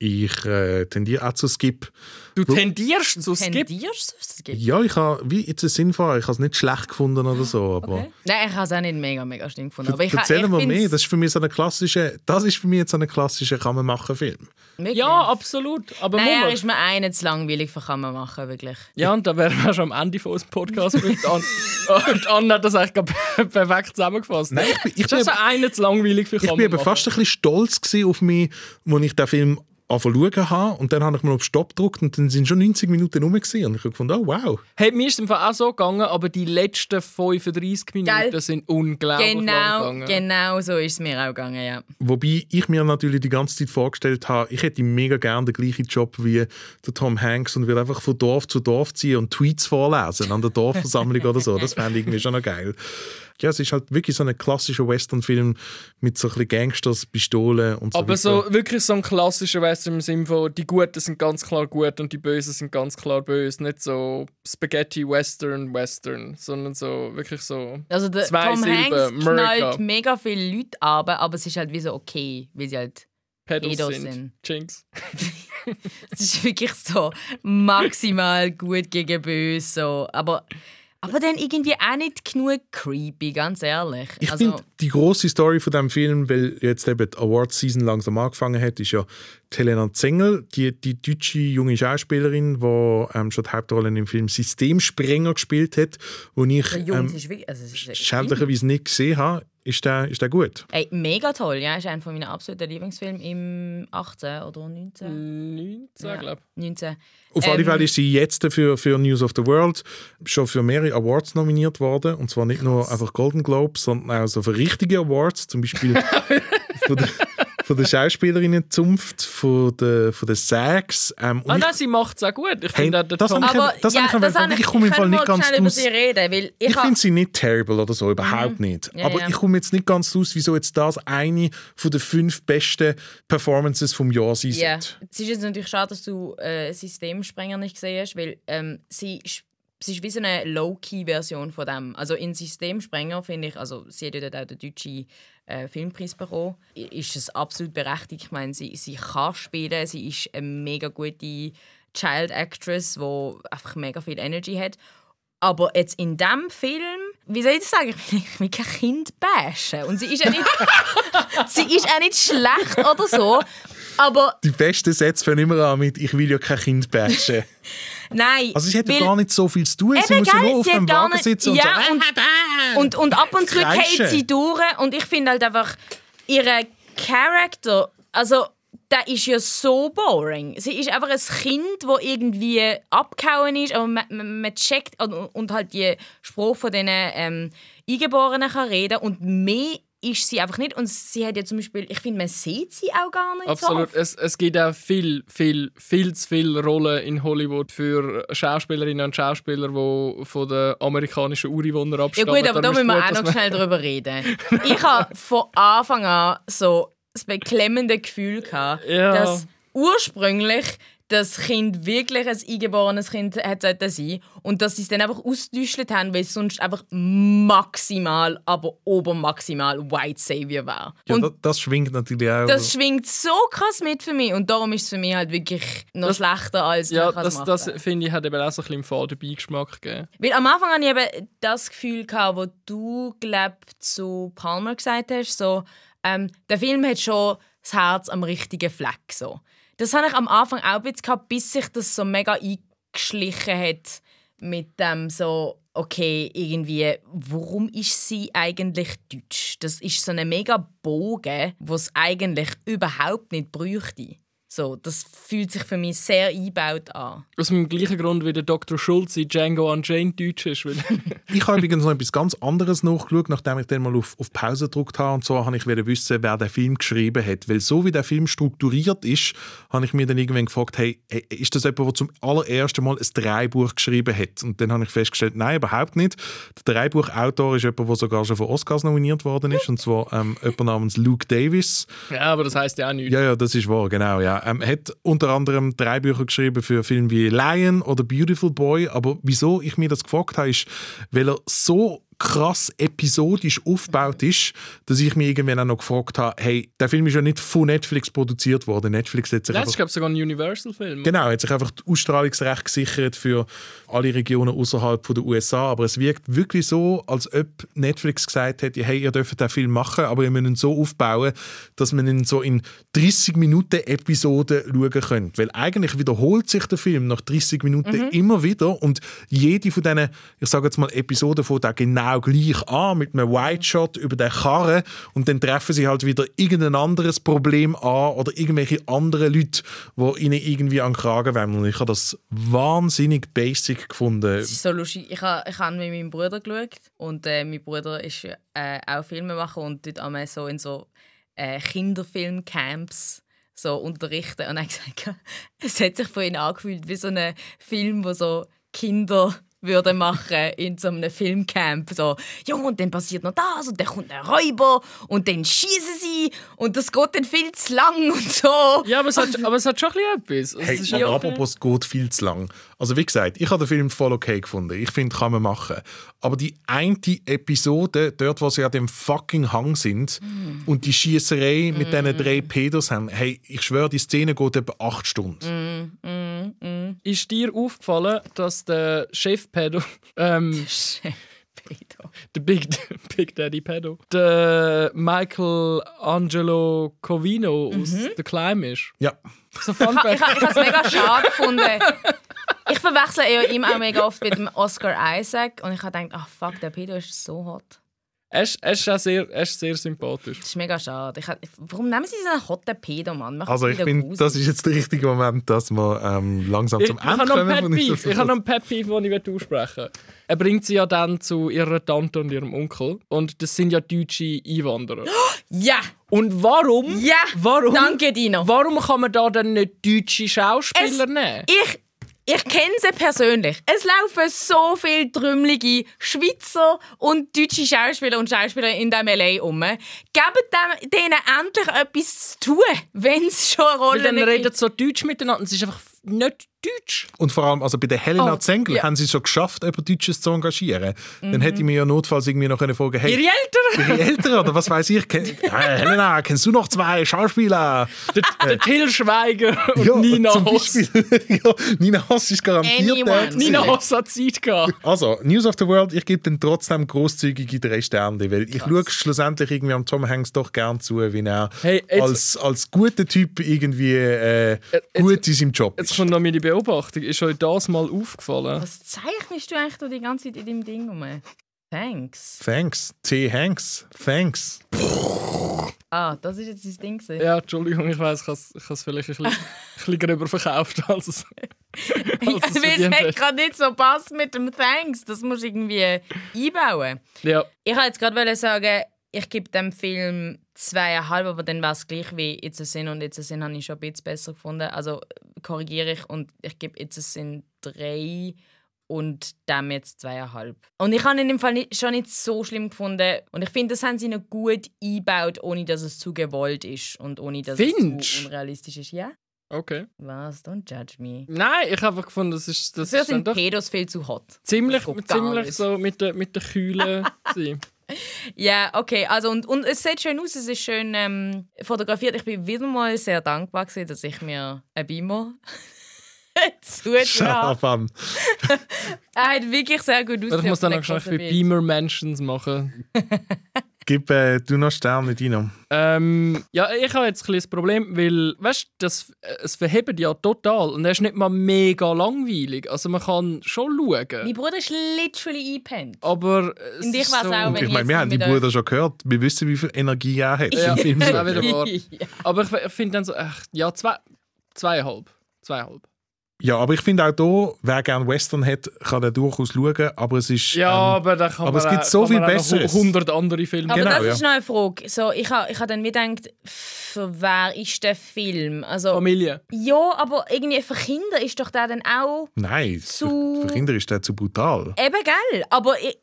Ich äh, tendiere auch zu Skip. Du tendierst zu Skip? Tendierst zu Skip? Ja, ich habe wie jetzt einen Sinn fahren. Ich habe es nicht schlecht gefunden oder so. Aber Okay. Nein, ich habe es auch nicht mega, mega schlimm gefunden. Aber ich, Erzähl mal mehr. Das ist für mich so eine klassische, das ist für mich jetzt so eine klassische kann man machen Film. wirklich- Ja, absolut. Aber Nein, er ist mir einen zu langweilig für kann man machen, wirklich. Ja, und da wären wir schon am Ende von unserem Podcast. mit An und Anna hat das eigentlich perfekt zusammengefasst. Nein, ich bin- ich ist das bin- so eine zu langweilig für Ich bin fast ein bisschen stolz auf mich, als ich den Film anfangen habe. Und dann habe ich mal auf Stopp gedrückt und dann sind schon 90 Minuten rum. gewesen. Und ich habe gefunden, oh wow. Hey, mir ist es im Fall auch so gegangen, aber die letzten 35 Minuten Gell? sind unglaublich lang Genau, gegangen. genau so ist es mir auch gegangen, ja. Wobei ich mir natürlich die ganze Zeit vorgestellt habe, ich hätte mega gerne den gleichen Job wie der Tom Hanks und würde einfach von Dorf zu Dorf ziehen und Tweets vorlesen an der Dorfversammlung oder so. Das fände ich irgendwie schon noch geil. Ja, es ist halt wirklich so ein klassischer Western-Film mit so ein bisschen Gangsters, Pistolen und so Aber weiter. so wirklich so ein klassischer Western im Sinne von, die Guten sind ganz klar gut und die Bösen sind ganz klar böse. Nicht so Spaghetti-Western-Western, sondern so wirklich so Also der zwei Tom Silben, Hanks knallt mega viele Leute ab, aber es ist halt wie so okay, weil sie halt Pedals Edos sind. sind. Jinx. Es ist wirklich so maximal gut gegen böse. So. Aber, aber dann irgendwie auch nicht genug creepy, ganz ehrlich. Ich also, finde, die große Story von dem Film, weil jetzt eben die Awards-Season langsam angefangen hat, ist ja Helena Zengel, die, die deutsche junge Schauspielerin, die ähm, schon die Hauptrolle im Film Systemsprenger gespielt hat, wo ich ähm, ist wirklich. Also, schändlicherweise nicht gesehen habe. Ist der, ist der gut? Ey, mega toll, ja. Ist einer meiner absoluten Lieblingsfilme im 18 oder 19. 19, Ja, glaube 19. Auf alle Ähm, Fälle ist sie jetzt für, für News of the World schon für mehrere Awards nominiert worden. Und zwar nicht nur einfach Golden Globes, sondern auch so für richtige Awards. Zum Beispiel von der Schauspielerinnen-Zunft, von der, von der SAGs. Ähm, und Ah ich- nein, sie macht es auch gut. Ich Hey, finde auch der das Tom... habe ich- Aber das ja, habe ich das habe Anfang- ich komme im Fall kann nicht mal ganz raus. sie reden, weil ich, Ich finde sie nicht terrible oder so, überhaupt nicht. Ja, Aber ja. ich komme jetzt nicht ganz raus, wieso jetzt das eine von den fünf besten Performances vom Jahr sein Ja, sollte. es ist jetzt natürlich schade, dass du äh, Systemsprenger nicht gesehen hast, weil ähm, sie, ist- sie ist wie so eine Low-Key-Version von dem. Also in Systemsprenger finde ich, also sie hat ja dort auch den deutschen äh, Filmpreis bekommen, i- ist es absolut berechtigt. Ich meine, sie, sie kann spielen, sie ist eine mega gute Child Actress, die einfach mega viel Energy hat. Aber jetzt in diesem Film, wie soll ich das sagen, ich will, ich will kein Kind bashen. Und sie ist ja nicht, sie ist auch nicht schlecht oder so. Aber Die besten Sätze fangen immer an mit «Ich will ja kein Kind bashen». nein. Also sie hätte weil- gar nicht so viel zu tun. sie muss ja nur auf hat dem Wagen nicht- sitzen und ja, so und, und, und ab und zu geht sie durch. Und ich finde halt einfach, ihre Charakter, also der ist ja so boring. Sie ist einfach ein Kind, das irgendwie abgehauen ist, aber man, man, man checkt und, und halt die Sprache von diesen ähm, Eingeborenen kann reden und mehr ist sie einfach nicht. Und sie hat ja zum Beispiel, ich finde, man sieht sie auch gar nicht so Absolut. oft. Es, es gibt auch viel, viel, viel zu viele Rollen in Hollywood für Schauspielerinnen und Schauspieler, die von den amerikanischen Ureinwohnern Ja abstammen. gut, aber da müssen wir auch noch schnell drüber reden. Ich habe von Anfang an so das beklemmende Gefühl gehabt, Ja. dass ursprünglich das Kind wirklich ein eingeborenes Kind hat sollte sein und dass sie es dann einfach ausgetäuscht haben, weil es sonst einfach maximal, aber obermaximal White Savior war. Ja, und das, das schwingt natürlich auch. das schwingt so krass mit für mich und darum ist es für mich halt wirklich noch Das- schlechter als Ja, das, das finde ich, hat eben auch so ein bisschen im faden Beigeschmack gegeben. Weil am Anfang hatte ich eben das Gefühl, gehabt, wo du, glaub, zu Palmer gesagt hast, so, ähm, der Film hat schon das Herz am richtigen Fleck. So. Das hatte ich am Anfang auch ein bisschen, gehabt, bis sich das so mega eingeschlichen hat mit dem so, okay, irgendwie, warum ist sie eigentlich deutsch? Das ist so ein mega Bogen, was eigentlich überhaupt nicht bräuchte. So, das fühlt sich für mich sehr eingebaut an. Aus dem gleichen Grund wie der Dr. Schulz in Django Unchained Deutsch ist. Ich habe übrigens noch etwas ganz anderes nachgeschaut, nachdem ich dann mal auf, auf Pause gedrückt habe. Und zwar habe ich wissen, wer den Film geschrieben hat. Weil so wie der Film strukturiert ist, habe ich mir dann irgendwann gefragt, hey, ist das jemand, der zum allerersten Mal ein Drehbuch geschrieben hat? Und dann habe ich festgestellt, nein, überhaupt nicht. Der Drehbuchautor ist jemand, der sogar schon für Oscars nominiert worden ist. Und zwar ähm, jemand namens Luke Davis. ja, aber das heisst ja auch nichts. Ja, ja, das ist wahr, genau. Ja. Ähm, Er hat unter anderem drei Bücher geschrieben für Filme wie Lion oder Beautiful Boy. Aber wieso ich mir das gefragt habe, ist, weil er so krass episodisch aufgebaut ist, dass ich mich irgendwann auch noch gefragt habe, hey, der Film ist ja nicht von Netflix produziert worden. Netflix hat sich einfach ist, glaube ich, sogar ein Universal-Film. Genau, hat sich einfach das Ausstrahlungsrecht gesichert für alle Regionen außerhalb der USA. Aber es wirkt wirklich so, als ob Netflix gesagt hätte, hey, ihr dürft den Film machen, aber ihr müsst ihn so aufbauen, dass man ihn so in 30 Minuten Episoden schauen könnt. Weil eigentlich wiederholt sich der Film nach 30 Minuten immer wieder und jede von diesen, ich sage jetzt mal, Episoden fängt auch genau gleich an, mit einem White Shot über den Karren und dann treffen sie halt wieder irgendein anderes Problem an oder irgendwelche anderen Leute, die ihnen irgendwie an den Kragen. Und ich habe das wahnsinnig basic gefunden. Es ist so lustig. Ich habe ich hab mit meinem Bruder geschaut und äh, mein Bruder ist äh, auch Filmemacher und dort einmal so in so äh, Kinderfilmcamps so unterrichten. Und er hat gesagt, es hat sich von ihm angefühlt wie so ein Film, wo so Kinder würden machen in so einem Filmcamp. So, ja, und dann passiert noch das und dann kommt ein Räuber und dann schießen sie und das geht dann viel zu lang und so. Ja, aber es hat, aber es hat schon ein bisschen etwas. Also, Hey, aber apropos, es geht viel zu lang. Also wie gesagt, ich habe den Film voll okay gefunden. Ich finde, kann man machen. Aber die eine Episode, dort, wo sie an dem fucking Hang sind und die Schießerei mit diesen drei Pedos haben, hey, ich schwöre, die Szene geht etwa acht Stunden. Ist dir aufgefallen, dass der Chef-Pedo, ähm, Pedo. der Big, Big Daddy Pedo, der Michael Angelo Covino aus The Climb ist? Ja. So Fun Ich, ha- ich habe es mega schade gefunden. Ich verwechsel ihm auch mega oft mit dem Oscar Isaac und ich habe gedacht, ach fuck, der Pedo ist so hot. Er ist, er ist auch sehr, er ist sehr sympathisch. Das ist mega schade. Ich, warum nehmen sie so einen hotten Pedo, Mann? Macht Also es ich gruselig. das ist jetzt der richtige Moment, dass wir ähm, langsam Ich, zum ich habe Ende noch einen kommen. Ich habe noch einen Pet Peeve, den ich aussprechen will. Er bringt sie ja dann zu ihrer Tante und ihrem Onkel. Und das sind ja deutsche Einwanderer. Ja! Und warum? Ja! Warum? Danke, Dino. Warum kann man da dann nicht deutsche Schauspieler Es- nehmen? Ich, ich kenne sie persönlich. Es laufen so viele trümmelige Schweizer und deutsche Schauspieler und Schauspieler in diesem L.A. um. Gebt dem, denen endlich etwas zu tun, wenn es schon eine Weil Rolle dann reden gibt. sie so Deutsch miteinander. Es ist einfach nicht Deutsch. Und vor allem, also bei der Helena Oh, Zengel ja. haben sie es schon geschafft, jemand Deutsches zu engagieren. Dann hätte ich mir ja notfalls irgendwie noch eine fragen hey, Ihre Eltern? ihre Eltern oder was weiß ich. Ken ja, Helena, kennst du noch zwei Schauspieler? Der, der Till Schweiger und Ja, Nina zum Hoss. Beispiel. ja, Nina Hoss ist garantiert der. Nina Hoss hat Zeit gehabt. Also, News of the World, ich gebe dann trotzdem großzügige drei Sterne, weil ich schaue schlussendlich irgendwie am Tom Hanks doch gern zu, wie er Hey, jetzt- als, als guter Typ irgendwie äh, gut in seinem Job Jetzt ist. kommt noch meine Beobachtung. Ist euch das mal aufgefallen? Was zeichnest du eigentlich da die ganze Zeit in deinem Ding rum? Thanks. Thanks, T. Hanks, thanks. Ah, das ist jetzt dein Ding. gewesen. Ja, Entschuldigung, ich weiß, ich habe es- ich habe es vielleicht ein bisschen, gröber verkauft, als es, als es weil es hat hat. gerade nicht so passt mit dem Thanks. Das musst du irgendwie einbauen. Ja, Ich wollte jetzt gerade sagen, ich gebe dem Film zweieinhalb, aber dann war es gleich wie It's a Sin und It's a Sin habe ich schon ein bisschen besser gefunden. Also korrigiere ich und ich gebe It's a Sin drei und dem jetzt zweieinhalb. Und ich habe ihn im Fall nicht, schon nicht so schlimm gefunden und ich finde, das haben sie noch gut eingebaut, ohne dass es zu gewollt ist und ohne dass es Findest? zu unrealistisch ist. Ja? Okay. Was? Don't judge me. Nein, ich habe einfach gefunden, das ist, das Dafür ist sind Pedos viel zu hot. ziemlich, ziemlich so mit der, mit der Kühle sein. Ja, okay. Also, und, und es sieht schön aus, es ist schön ähm, fotografiert. Ich bin wieder mal sehr dankbar, gewesen, dass ich mir einen Beamer an. Er hat wirklich sehr gut ausgesehen. Ich muss dann dem schnell für grossen Bild. Beamer Mentions machen. Gib äh, du noch Sterne, Dino. Ähm, ja, ich habe jetzt ein das Problem, weil, weißt du, das, äh, es verhebt ja total und er ist nicht mal mega langweilig. Also man kann schon Mein schauen. Bruder ist literally eingepennt. Aber es Und ich ist weiss so, auch, wenn Ich meine, wir haben die Brüder schon gehört. Wir wissen, wie viel Energie er hat Ja, im Film. auch wieder wahr. Ja. Aber ich, ich finde dann so, ach, ja, zwei, zweieinhalb. Zweieinhalb. Ja, aber ich finde auch hier, wer gerne Western hat, kann er durchaus schauen. Aber es ist. Ja, ähm, aber da kann aber man es gibt auch- so kann viel man auch noch Besseres. 100 andere Filme. Aber Genau, das ja. ist noch eine Frage. So, ich habe ich ha dann mir gedacht, für wer ist der Film? Also, Familie. ja, aber irgendwie für Kinder ist doch der dann auch Nein, Zu- für, für Kinder ist der zu brutal. Eben, gell? Aber ich,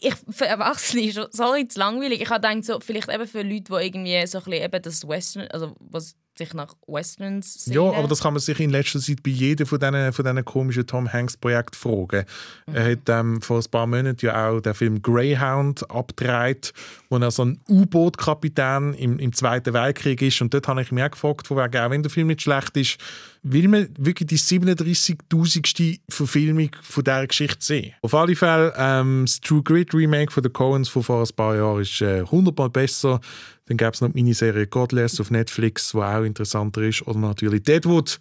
ich, für Erwachsene ist schon- sorry, zu langweilig. Ich habe gedacht, so, vielleicht eben für Leute, die irgendwie so ein bisschen eben das Western, also was sich nach Westerns sehen. Ja, aber das kann man sich in letzter Zeit bei jedem von diesen, von diesen komischen Tom Hanks-Projekten fragen. Er hat ähm, vor ein paar Monaten ja auch den Film Greyhound abgedreht, wo er so ein U-Boot-Kapitän im, im Zweiten Weltkrieg ist. Und dort habe ich mich auch gefragt, von wegen, auch wenn der Film nicht schlecht ist, will man wirklich die 37'000. Verfilmung von dieser Geschichte sehen? Auf alle Fälle, ähm, das True Grit Remake von den Coens von vor ein paar Jahren ist äh, 100 Mal besser. Dann gab es noch die Miniserie Godless auf Netflix, die auch interessanter ist. Oder natürlich Deadwood,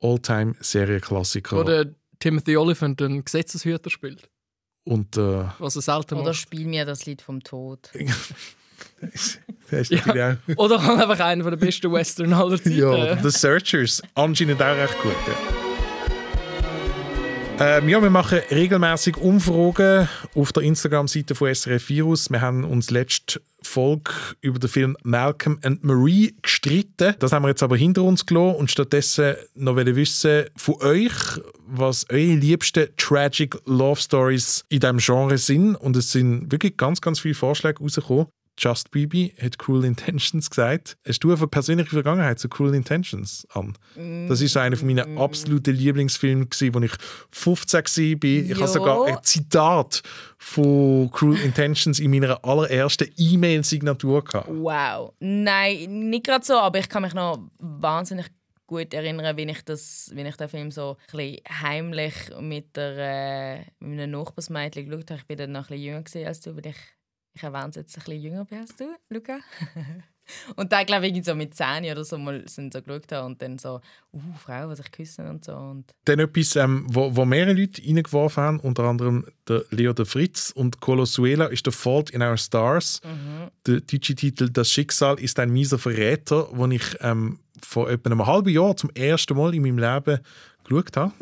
All-Time-Serienklassiker. Wo der Timothy Oliphant einen Gesetzeshüter spielt. Und äh, Was er selten Oder macht. spiel mir das Lied vom Tod. der ist natürlich auch... Oder kann einfach einer der besten Western aller Zeiten. Ja, The Searchers. Anscheinend auch recht gut. Ja. Ähm, ja, wir machen regelmäßig Umfragen auf der Instagram-Seite von SRF Virus. Wir haben uns letzte Folge über den Film Malcolm and Marie gestritten. Das haben wir jetzt aber hinter uns gelassen und stattdessen noch wissen von euch, was eure liebsten Tragic Love Stories in diesem Genre sind. Und es sind wirklich ganz, ganz viele Vorschläge rausgekommen. Just Bibi hat Cruel Intentions gesagt. Hast du eine persönliche Vergangenheit zu Cruel Intentions an? Das ist einer von meinen absoluten Lieblingsfilmen, wo ich 15 war. Ich Ja. habe sogar ein Zitat von Cruel Intentions in meiner allerersten E-Mail-Signatur gehabt. Wow. Nein, nicht gerade so, aber ich kann mich noch wahnsinnig gut erinnern, wie ich, das, wie ich den Film so ein heimlich mit, der, äh, mit einem Nachbarsmädchen geschaut habe. Ich war dann noch ein bisschen jünger als du, weil ich, ich erwähne es jetzt ein bisschen jünger bin als du, Luca. und da glaube ich so mit 10 oder so mal sind so geschaut haben und dann so, uh, Frau, was ich küssen und so. Und Dann etwas, ähm, wo, wo mehrere Leute reingeworfen haben, unter anderem der Leo de Fritz und Colosuela ist «The Fault in Our Stars». Der deutsche Titel «Das Schicksal ist ein mieser Verräter», den ich ähm, vor etwa einem halben Jahr zum ersten Mal in meinem Leben geschaut habe.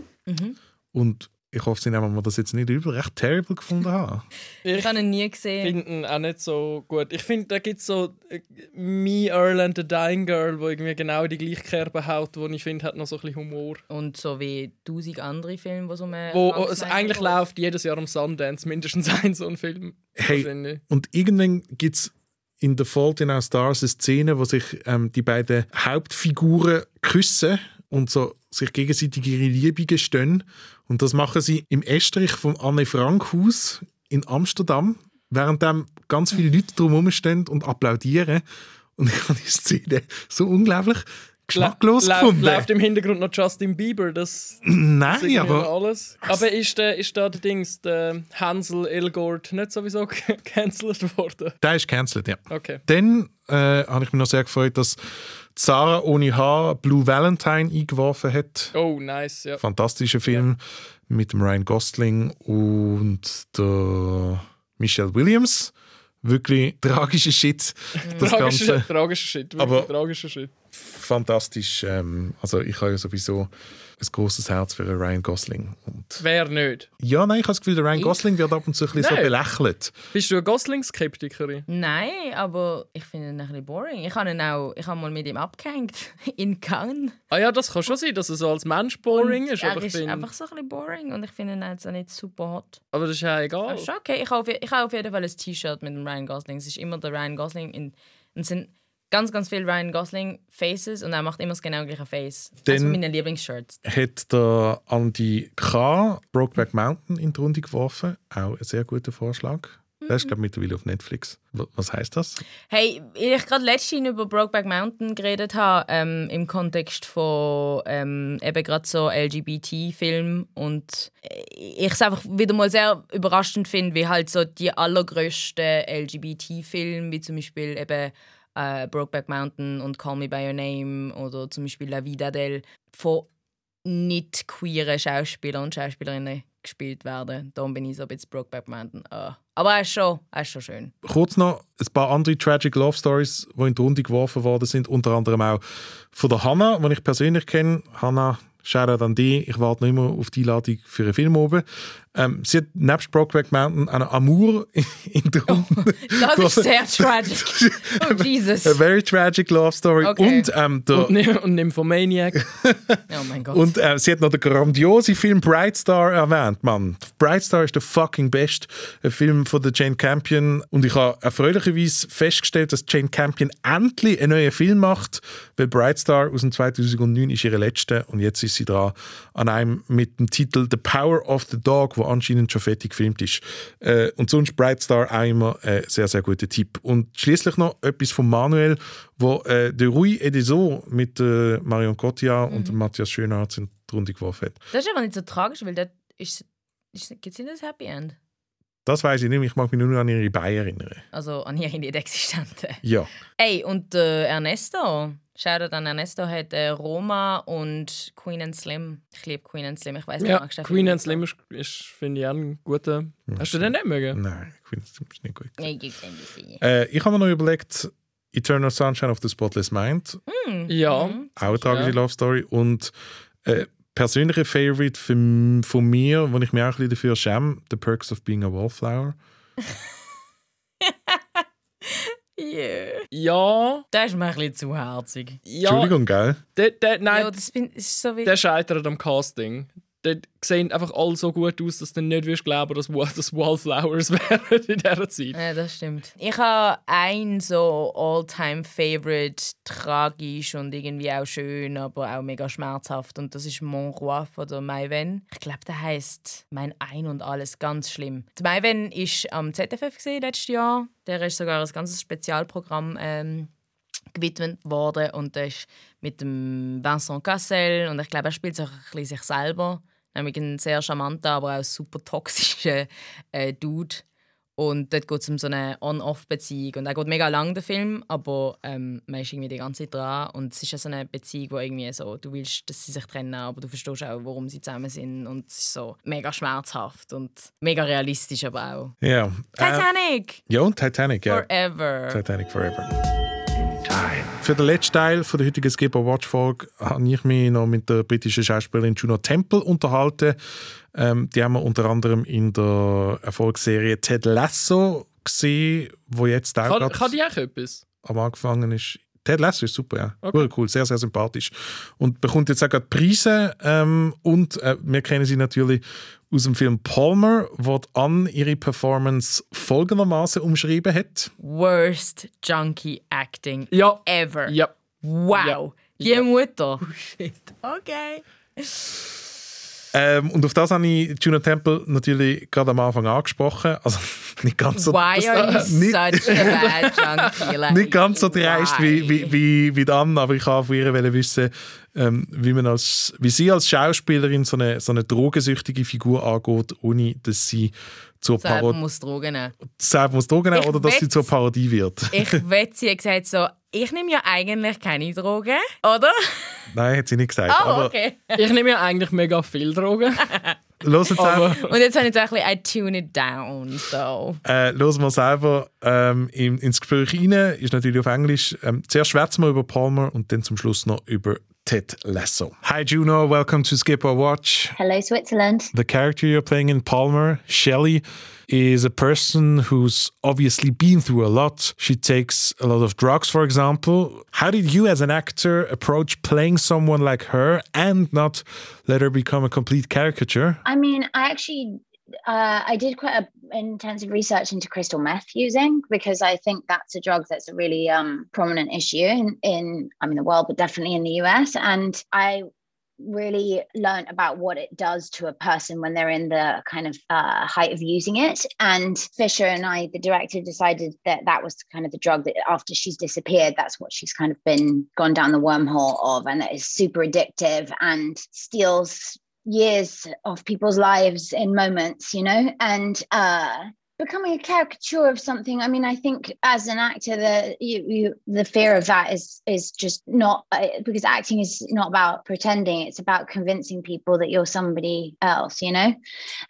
Und ich hoffe, Sie nehmen mir das jetzt nicht übel, recht terrible gefunden habe. ich habe ihn nie gesehen. finde ihn auch nicht so gut. Ich finde, da gibt es so äh, Me, Earl and the Dying Girl, wo irgendwie genau die gleiche Kerbe haut, wo ich finde, hat noch so ein bisschen Humor. Und so wie tausend andere Filme, die so um Wo es eigentlich läuft jedes Jahr am Sundance mindestens ein so ein Film. Hey, und irgendwann gibt es in «The Fault in Our Stars» eine Szene, wo sich ähm, die beiden Hauptfiguren küssen und so sich gegenseitig ihre Liebe gestehen. Und das machen sie im Estrich vom Anne Frank Haus in Amsterdam, während dann ganz viele Leute drumherum stehen und applaudieren. Und ich habe die Szene so unglaublich geschmacklos Lau- gefunden. Läuft im Hintergrund noch Justin Bieber, das Nein, aber alles. Aber ist, der, ist da der Dings, der Hansel Elgort, nicht sowieso gecancelt worden? der ist cancelled, ja. Okay. Dann äh, habe ich mich noch sehr gefreut, dass Sarah ohne Haar Blue Valentine eingeworfen hat. Oh, nice, ja. Fantastischer Film mit dem Ryan Gosling und der Michelle Williams. Wirklich tragischer Shit. Das Tragischer, Ganze tragischer Shit. Wirklich Aber- tragischer Shit. Fantastisch. Ähm, also ich habe ja sowieso ein großes Herz für Ryan Gosling. Und Wer nicht? ja, nein, ich habe das Gefühl, der Ryan Ich? Gosling wird ab und zu ein bisschen so Nein. belächelt. Bist du eine Gosling-Skeptikerin? Nein, aber ich finde ihn ein bisschen boring. Ich habe ihn auch, ich habe mal mit ihm abgehängt in Cannes. Ah ja, das kann schon sein, dass er so als Mensch boring Und ist. Er Aber, ich ist einfach so ein bisschen boring und ich finde ihn jetzt auch nicht super hot. aber das ist ja egal. Aber ist schon okay. Ich habe auf, ich habe auf jeden Fall ein T-Shirt mit dem Ryan Gosling. Es ist immer der Ryan Gosling in, es sind ganz, ganz viel Ryan Gosling Faces und er macht immer das genau gleiche Face. Eines Dann- von meinen Lieblingsshirts. Hat der Andy K. Brokeback Mountain in die Runde geworfen. Auch ein sehr guter Vorschlag. Der ist, glaube ich, mittlerweile auf Netflix. Was heißt das? Hey, ich gerade letztens über Brokeback Mountain geredet habe, ähm, im Kontext von ähm, eben gerade so LGBT-Film und äh, ich es einfach wieder mal sehr überraschend finde, wie halt so die allergrößten LGBT-Filme, wie zum Beispiel eben äh, Brokeback Mountain und Call Me By Your Name oder zum Beispiel La Vida del von nicht queeren Schauspielern und Schauspielerinnen gespielt werden. Darum bin ich so ein bisschen Brokeback Mountain. ah. Aber er ist schon, er ist schon schön. Kurz noch ein paar andere Tragic Love Stories, die in die Runde geworfen worden sind. Unter anderem auch von der Hannah, die ich persönlich kenne. Hannah, Shoutout an dich. Ich warte noch immer auf die Einladung für einen Film oben. Ähm, sie hat nebst Brokeback Mountain einen Amour in der Runde. Das ist sehr tragic. Oh, Jesus. A very tragic love story. Okay. Und, ähm, der, Und, Nym- und Nymphomaniac. Oh mein Gott. Und äh, sie hat noch den grandiosen Film Bright Star erwähnt, Mann. Bright Star ist der fucking beste äh, Film von der Jane Campion. Und ich habe erfreulicherweise festgestellt, dass Jane Campion endlich einen neuen Film macht, weil Bright Star aus dem 2009 ist ihre letzte und jetzt ist sie dran an einem mit dem Titel The Power of the Dog, wo anscheinend schon fertig gefilmt ist. Äh, und sonst Bright Star auch immer ein sehr, sehr guter Tipp. Und schließlich noch etwas von Manuel, wo äh, der Rui Edeso mit äh, Marion Cotillard und dem Matthias Schönhardt in die Runde geworfen hat. Das ist aber nicht so tragisch, weil das ist, ist gibt es nicht das Happy End? Das weiß ich nicht, mehr. ich mag mich nur noch an ihre Beine erinnern. Also an ihre nicht existente. Ja. Ey, und äh, Ernesto, Shoutout an Ernesto, hat äh, Roma und Queen and Slim. Ich liebe Queen and Slim, ich weiß nicht, ja, magst du Queen and Slim ist, ist finde ich, auch ein guter. Hast du den nicht mögen? Nein, Queen ist nicht gut. Nee, gibt's nicht. Äh, ich habe mir noch überlegt, Eternal Sunshine of the Spotless Mind, Hm. Ja. Mhm. auch eine tragische Ja. Love Story und äh, persönlicher Favorite von, von mir, wo ich mich auch ein bisschen dafür schäme, The Perks of Being a Wallflower. Yeah. Ja. Das ist mir ein bisschen zu herzig. ja. Entschuldigung, gell? Der, der, nein, Ja, das bin, ist so wie... der scheitert am Casting. Dort sehen einfach alle so gut aus, dass du nicht wirst glauben, dass das Wallflowers wären in dieser Zeit. Ja, das stimmt. Ich habe ein so All-Time-Favorite, tragisch und irgendwie auch schön, aber auch mega schmerzhaft. Und das ist Mon Roi von der Maiven. Ich glaube, der heißt Mein Ein und Alles, ganz schlimm. Die Maiven ist am ZFF letztes Jahr. Der ist sogar ein ganzes Spezialprogramm ähm, gewidmet worden und das ist mit dem Vincent Cassel und ich glaube, er spielt sich auch ein bisschen sich selber. Nämlich ein sehr charmanter, aber auch super toxischer äh, Dude. Und dort geht es um so eine On-Off-Beziehung. Und er geht mega lang, der Film, aber ähm, man ist irgendwie die ganze Zeit dran. Und es ist ja so eine Beziehung, wo irgendwie so, du willst, dass sie sich trennen, aber du verstehst auch, warum sie zusammen sind. Und es ist so mega schmerzhaft und mega realistisch aber auch. Ja. Äh, Titanic! ja, und Titanic, ja. Forever! Titanic Forever. Für den letzten Teil von der heutigen Skipper Watch Folge habe ich mich noch mit der britischen Schauspielerin Juno Temple unterhalten. Ähm, die haben wir unter anderem in der Erfolgsserie Ted Lasso gesehen, wo jetzt auch Kann, kann die auch etwas? am angefangen ist. Ted Lasso ist super, ja. Okay. Cool, sehr, sehr sympathisch. Und bekommt jetzt auch gerade Preise. Ähm, und äh, wir kennen sie natürlich aus dem Film Palmer, wo Anne ihre Performance folgendermaßen umschrieben hat. Worst Junkie Acting Ja. ever. Ja. Wow! Ja. Die Mutter. Oh shit. Okay. Ähm, und auf das habe ich Juno Temple natürlich gerade am Anfang angesprochen. Also nicht ganz so, Why are you nicht, such a bad junkie? Like, nicht ganz so dreist wie, wie, wie, wie dann, aber ich wollte von ihr wissen, ähm, wie, man als, wie sie als Schauspielerin so eine, so eine drogensüchtige Figur angeht, ohne dass sie zur Selber Parodie muss Drogen nehmen. selber muss Drogen nehmen Ich oder dass sie zur Parodie wird. Ich wette, sie hat gesagt so, ich nehme ja eigentlich keine Drogen, oder? Nein, hat sie nicht gesagt. Oh, aber okay. Ich nehme ja eigentlich mega viel Drogen. los jetzt Aber einfach, Und jetzt habe ich so ein bisschen, I tune it down, so. äh, los mal selber ähm, in, ins Gespräch rein. Ist natürlich auf Englisch. Ähm, zuerst schwätzen wir über Palmer und dann zum Schluss noch über Ted Lasso. Hi Juno, welcome to Skip or Watch. Hello, Switzerland. The character you're playing in Palmer, Shelley, is a person who's obviously been through a lot. She takes a lot of drugs, for example. How did you, as an actor, approach playing someone like her and not let her become a complete caricature? I mean, I actually uh, I did quite a intensive research into crystal meth using because I think that's a drug that's a really um, prominent issue in, in I mean the world, but definitely in the US. And I really learned about what it does to a person when they're in the kind of uh, height of using it. And Fisher and I, the director, decided that that was kind of the drug that after she's disappeared, that's what she's kind of been gone down the wormhole of, and that is super addictive and steals years of people's lives in moments, you know, and uh becoming a caricature of something. I mean i think as an actor the you, you the fear of that is is just not uh, because acting is not about pretending. It's about convincing people that you're somebody else you know?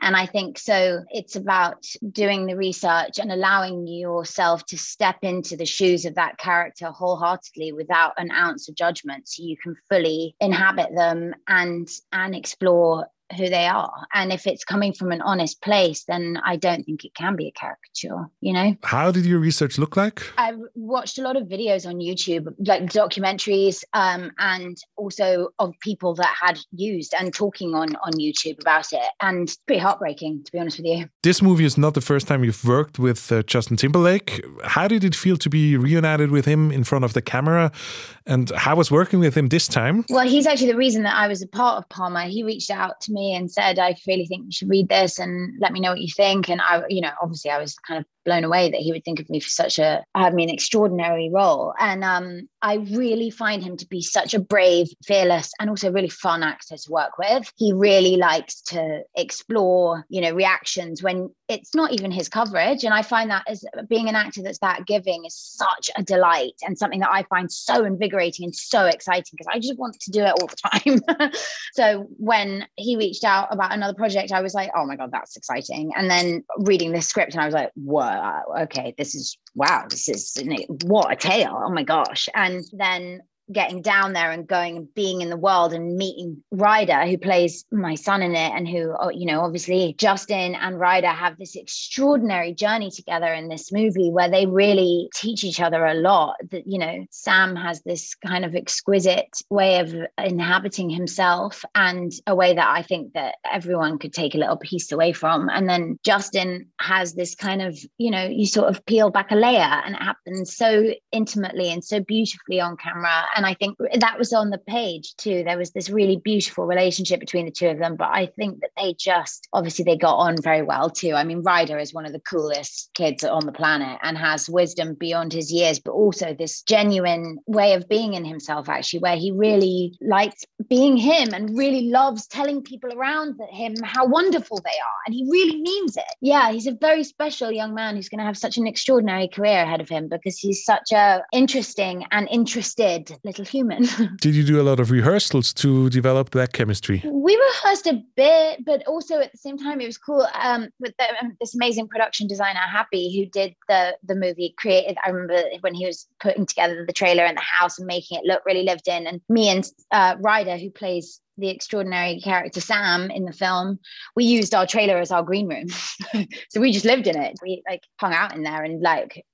And i think so it's about doing the research and allowing yourself to step into the shoes of that character wholeheartedly without an ounce of judgment. So you can fully inhabit them and and explore who they are. And if it's coming from an honest place, then I don't think it can be a caricature, you know? How did your research look like? I've watched a lot of videos on YouTube, like documentaries, um, and also of people that had used and talking on, on YouTube about it. And pretty heartbreaking, to be honest with you. This movie is not the first time you've worked with uh, Justin Timberlake. How did it feel to be reunited with him in front of the camera? And how was working with him this time? Well, he's actually the reason that I was a part of Palmer. He reached out to me and said, I really think you should read this and let me know what you think. And I, you know, obviously I was kind of blown away that he would think of me for such a I mean extraordinary role. And um, I really find him to be such a brave fearless and also really fun actor to work with. He really likes to explore you know reactions when it's not even his coverage. And I find that as being an actor that's that giving is such a delight and something that I find so invigorating and so exciting because I just want to do it all the time. So when he reached out about another project I was like oh my god that's exciting. And then reading this script and I was like whoa uh, okay, this is wow, this is what a tale. Oh my gosh. And then getting down there and going and being in the world and meeting Ryder, who plays my son in it, and who, oh, you know, obviously Justin and Ryder have this extraordinary journey together in this movie where they really teach each other a lot. That, you know, Sam has this kind of exquisite way of inhabiting himself and a way that I think that everyone could take a little piece away from. And then Justin has this kind of, you know, you sort of peel back a layer and it happens so intimately and so beautifully on camera and I think that was on the page too. There was this really beautiful relationship between the two of them. But I think that they just obviously they got on very well too. I mean, Ryder is one of the coolest kids on the planet and has wisdom beyond his years, but also this genuine way of being in himself, actually, where he really likes being him and really loves telling people around him how wonderful they are. And he really means it. Yeah, he's a very special young man who's going to have such an extraordinary career ahead of him because he's such a interesting and interested little human. Did you do a lot of rehearsals to develop that chemistry? We rehearsed a bit, but also at the same time, it was cool um, with the, um, this amazing production designer, Happy, who did the the movie. Created, I remember when he was putting together the trailer and the house and making it look really lived in. And me and uh, Ryder, who plays the extraordinary character Sam in the film, we used our trailer as our green room. so we just lived in it. We like hung out in there and like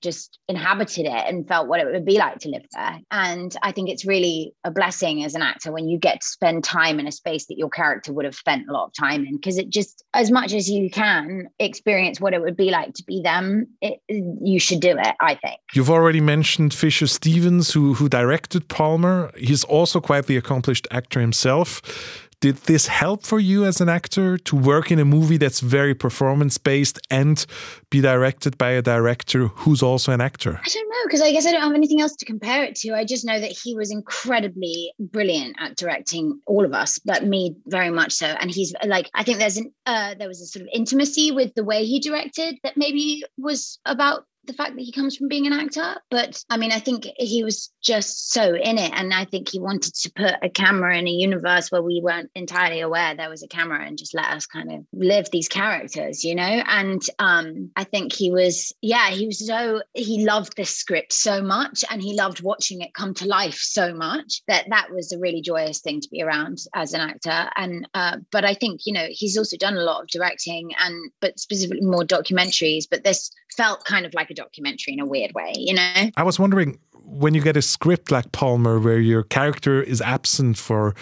just inhabited it and felt what it would be like to live there. And I think it's really a blessing as an actor when you get to spend time in a space that your character would have spent a lot of time in, because it just, as much as you can experience what it would be like to be them, it, you should do it, I think. You've already mentioned Fisher Stevens, who, who directed Palmer. He's also quite the accomplished actor himself. Did this help for you as an actor to work in a movie that's very performance based and be directed by a director who's also an actor? I don't know because I guess I don't have anything else to compare it to. I just know that he was incredibly brilliant at directing all of us, but me very much so. And he's like, I think there's an uh, there was a sort of intimacy with the way he directed that maybe was about the fact that he comes from being an actor. But I mean, I think he was just so in it. And I think he wanted to put a camera in a universe where we weren't entirely aware there was a camera and just let us kind of live these characters, you know? And um, I think he was, yeah, he was so, he loved this script so much and he loved watching it come to life so much that that was a really joyous thing to be around as an actor. And, uh, but I think, you know, he's also done a lot of directing and, but specifically more documentaries, but this felt kind of like a documentary in a weird way, you know? I was wondering when you get a script like Palmer where your character is absent for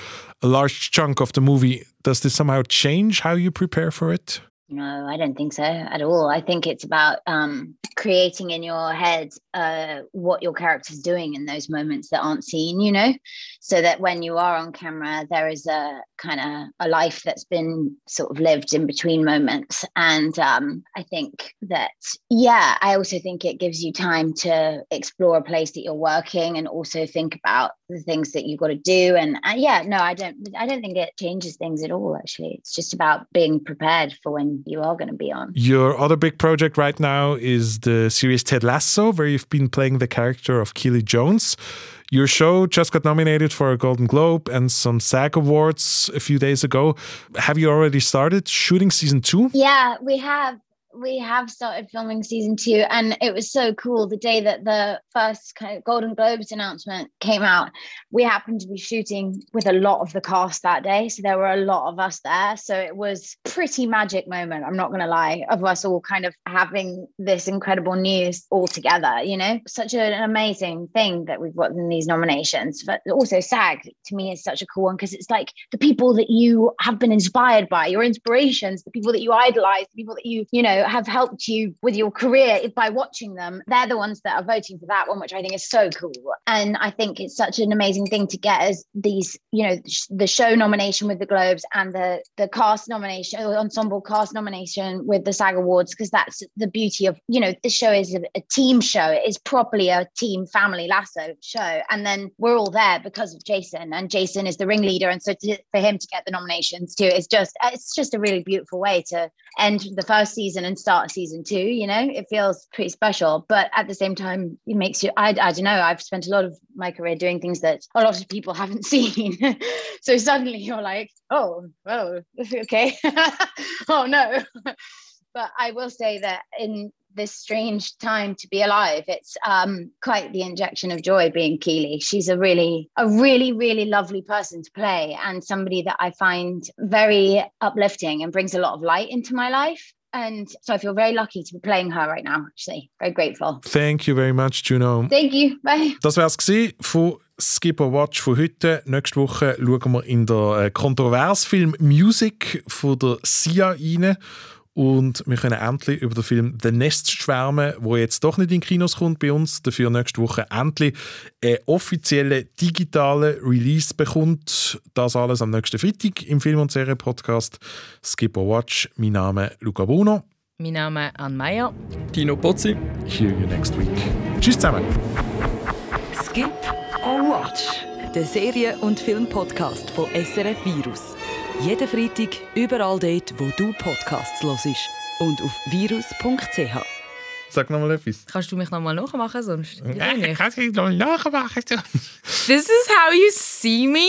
a large chunk of the movie, does this somehow change how you prepare for it? No, I don't think so at all. I think it's about um, creating in your head uh, what your character's doing in those moments that aren't seen, you know, so that when you are on camera, there is a kind of a life that's been sort of lived in between moments. And um, I think that, yeah, I also think it gives you time to explore a place that you're working and also think about the things that you've got to do. And uh, yeah, no, I don't, I don't think it changes things at all. Actually, it's just about being prepared for when you are going to be on. Your other big project right now is the series Ted Lasso, where you've been playing the character of Keely Jones. Your show just got nominated for a Golden Globe and some SAG Awards a few days ago. Have you already started shooting season two? Yeah, we have we have started filming season two, and it was so cool. The day that the first kind of Golden Globes announcement came out, we happened to be shooting with a lot of the cast that day, so there were a lot of us there. So it was pretty magic moment. I'm not going to lie, of us all kind of having this incredible news all together. You know, such an amazing thing that we've got in these nominations. But also SAG to me is such a cool one because it's like the people that you have been inspired by, your inspirations, the people that you idolize, the people that you you know have helped you with your career by watching them, they're the ones that are voting for that one, which I think is so cool. And I think it's such an amazing thing to get as these, you know, the show nomination with the Globes and the the cast nomination, uh, ensemble cast nomination with the SAG Awards, because that's the beauty of, you know, this show is a, a team show. It is properly a team family lasso show. And then we're all there because of Jason, and Jason is the ringleader. And so to, for him to get the nominations too is just it's just a really beautiful way to end the first season and start season two. You know, it feels pretty special, but at the same time, it makes you. I, I don't know. I've spent a lot of my career doing things that a lot of people haven't seen. so suddenly you're like, oh, oh, okay, oh no. but I will say that in this strange time to be alive. It's um, quite the injection of joy being Keely. She's a really, a really, really lovely person to play and somebody that I find very uplifting and brings a lot of light into my life. And so I feel very lucky to be playing her right now, actually. Very grateful. Thank you very much, Juno. Thank you. Bye. Das wär's gewesen von Skipper Watch von heute. Nächste Woche schauen wir in der Kontroversfilm Music von der Sia rein. Und wir können endlich über den Film The Nest schwärmen, wo jetzt doch nicht in Kinos kommt bei uns, dafür nächste Woche endlich einen offiziellen digitalen Release bekommt. Das alles am nächsten Freitag im Film- und Serie-Podcast Skip or Watch. Mein Name ist Luca Bruno. Mein Name ist Anne Meyer. Tino Pozzi. Hear you next week. Tschüss zusammen. Skip or Watch, der Serien- und Filmpodcast von SRF Virus. Jeden Freitag überall dort, wo du Podcasts hörst und auf virus.ch. Sag nochmal etwas. Kannst du mich nochmal nachmachen sonst? Ja, ich kann es noch nachmachen. This is how you see me?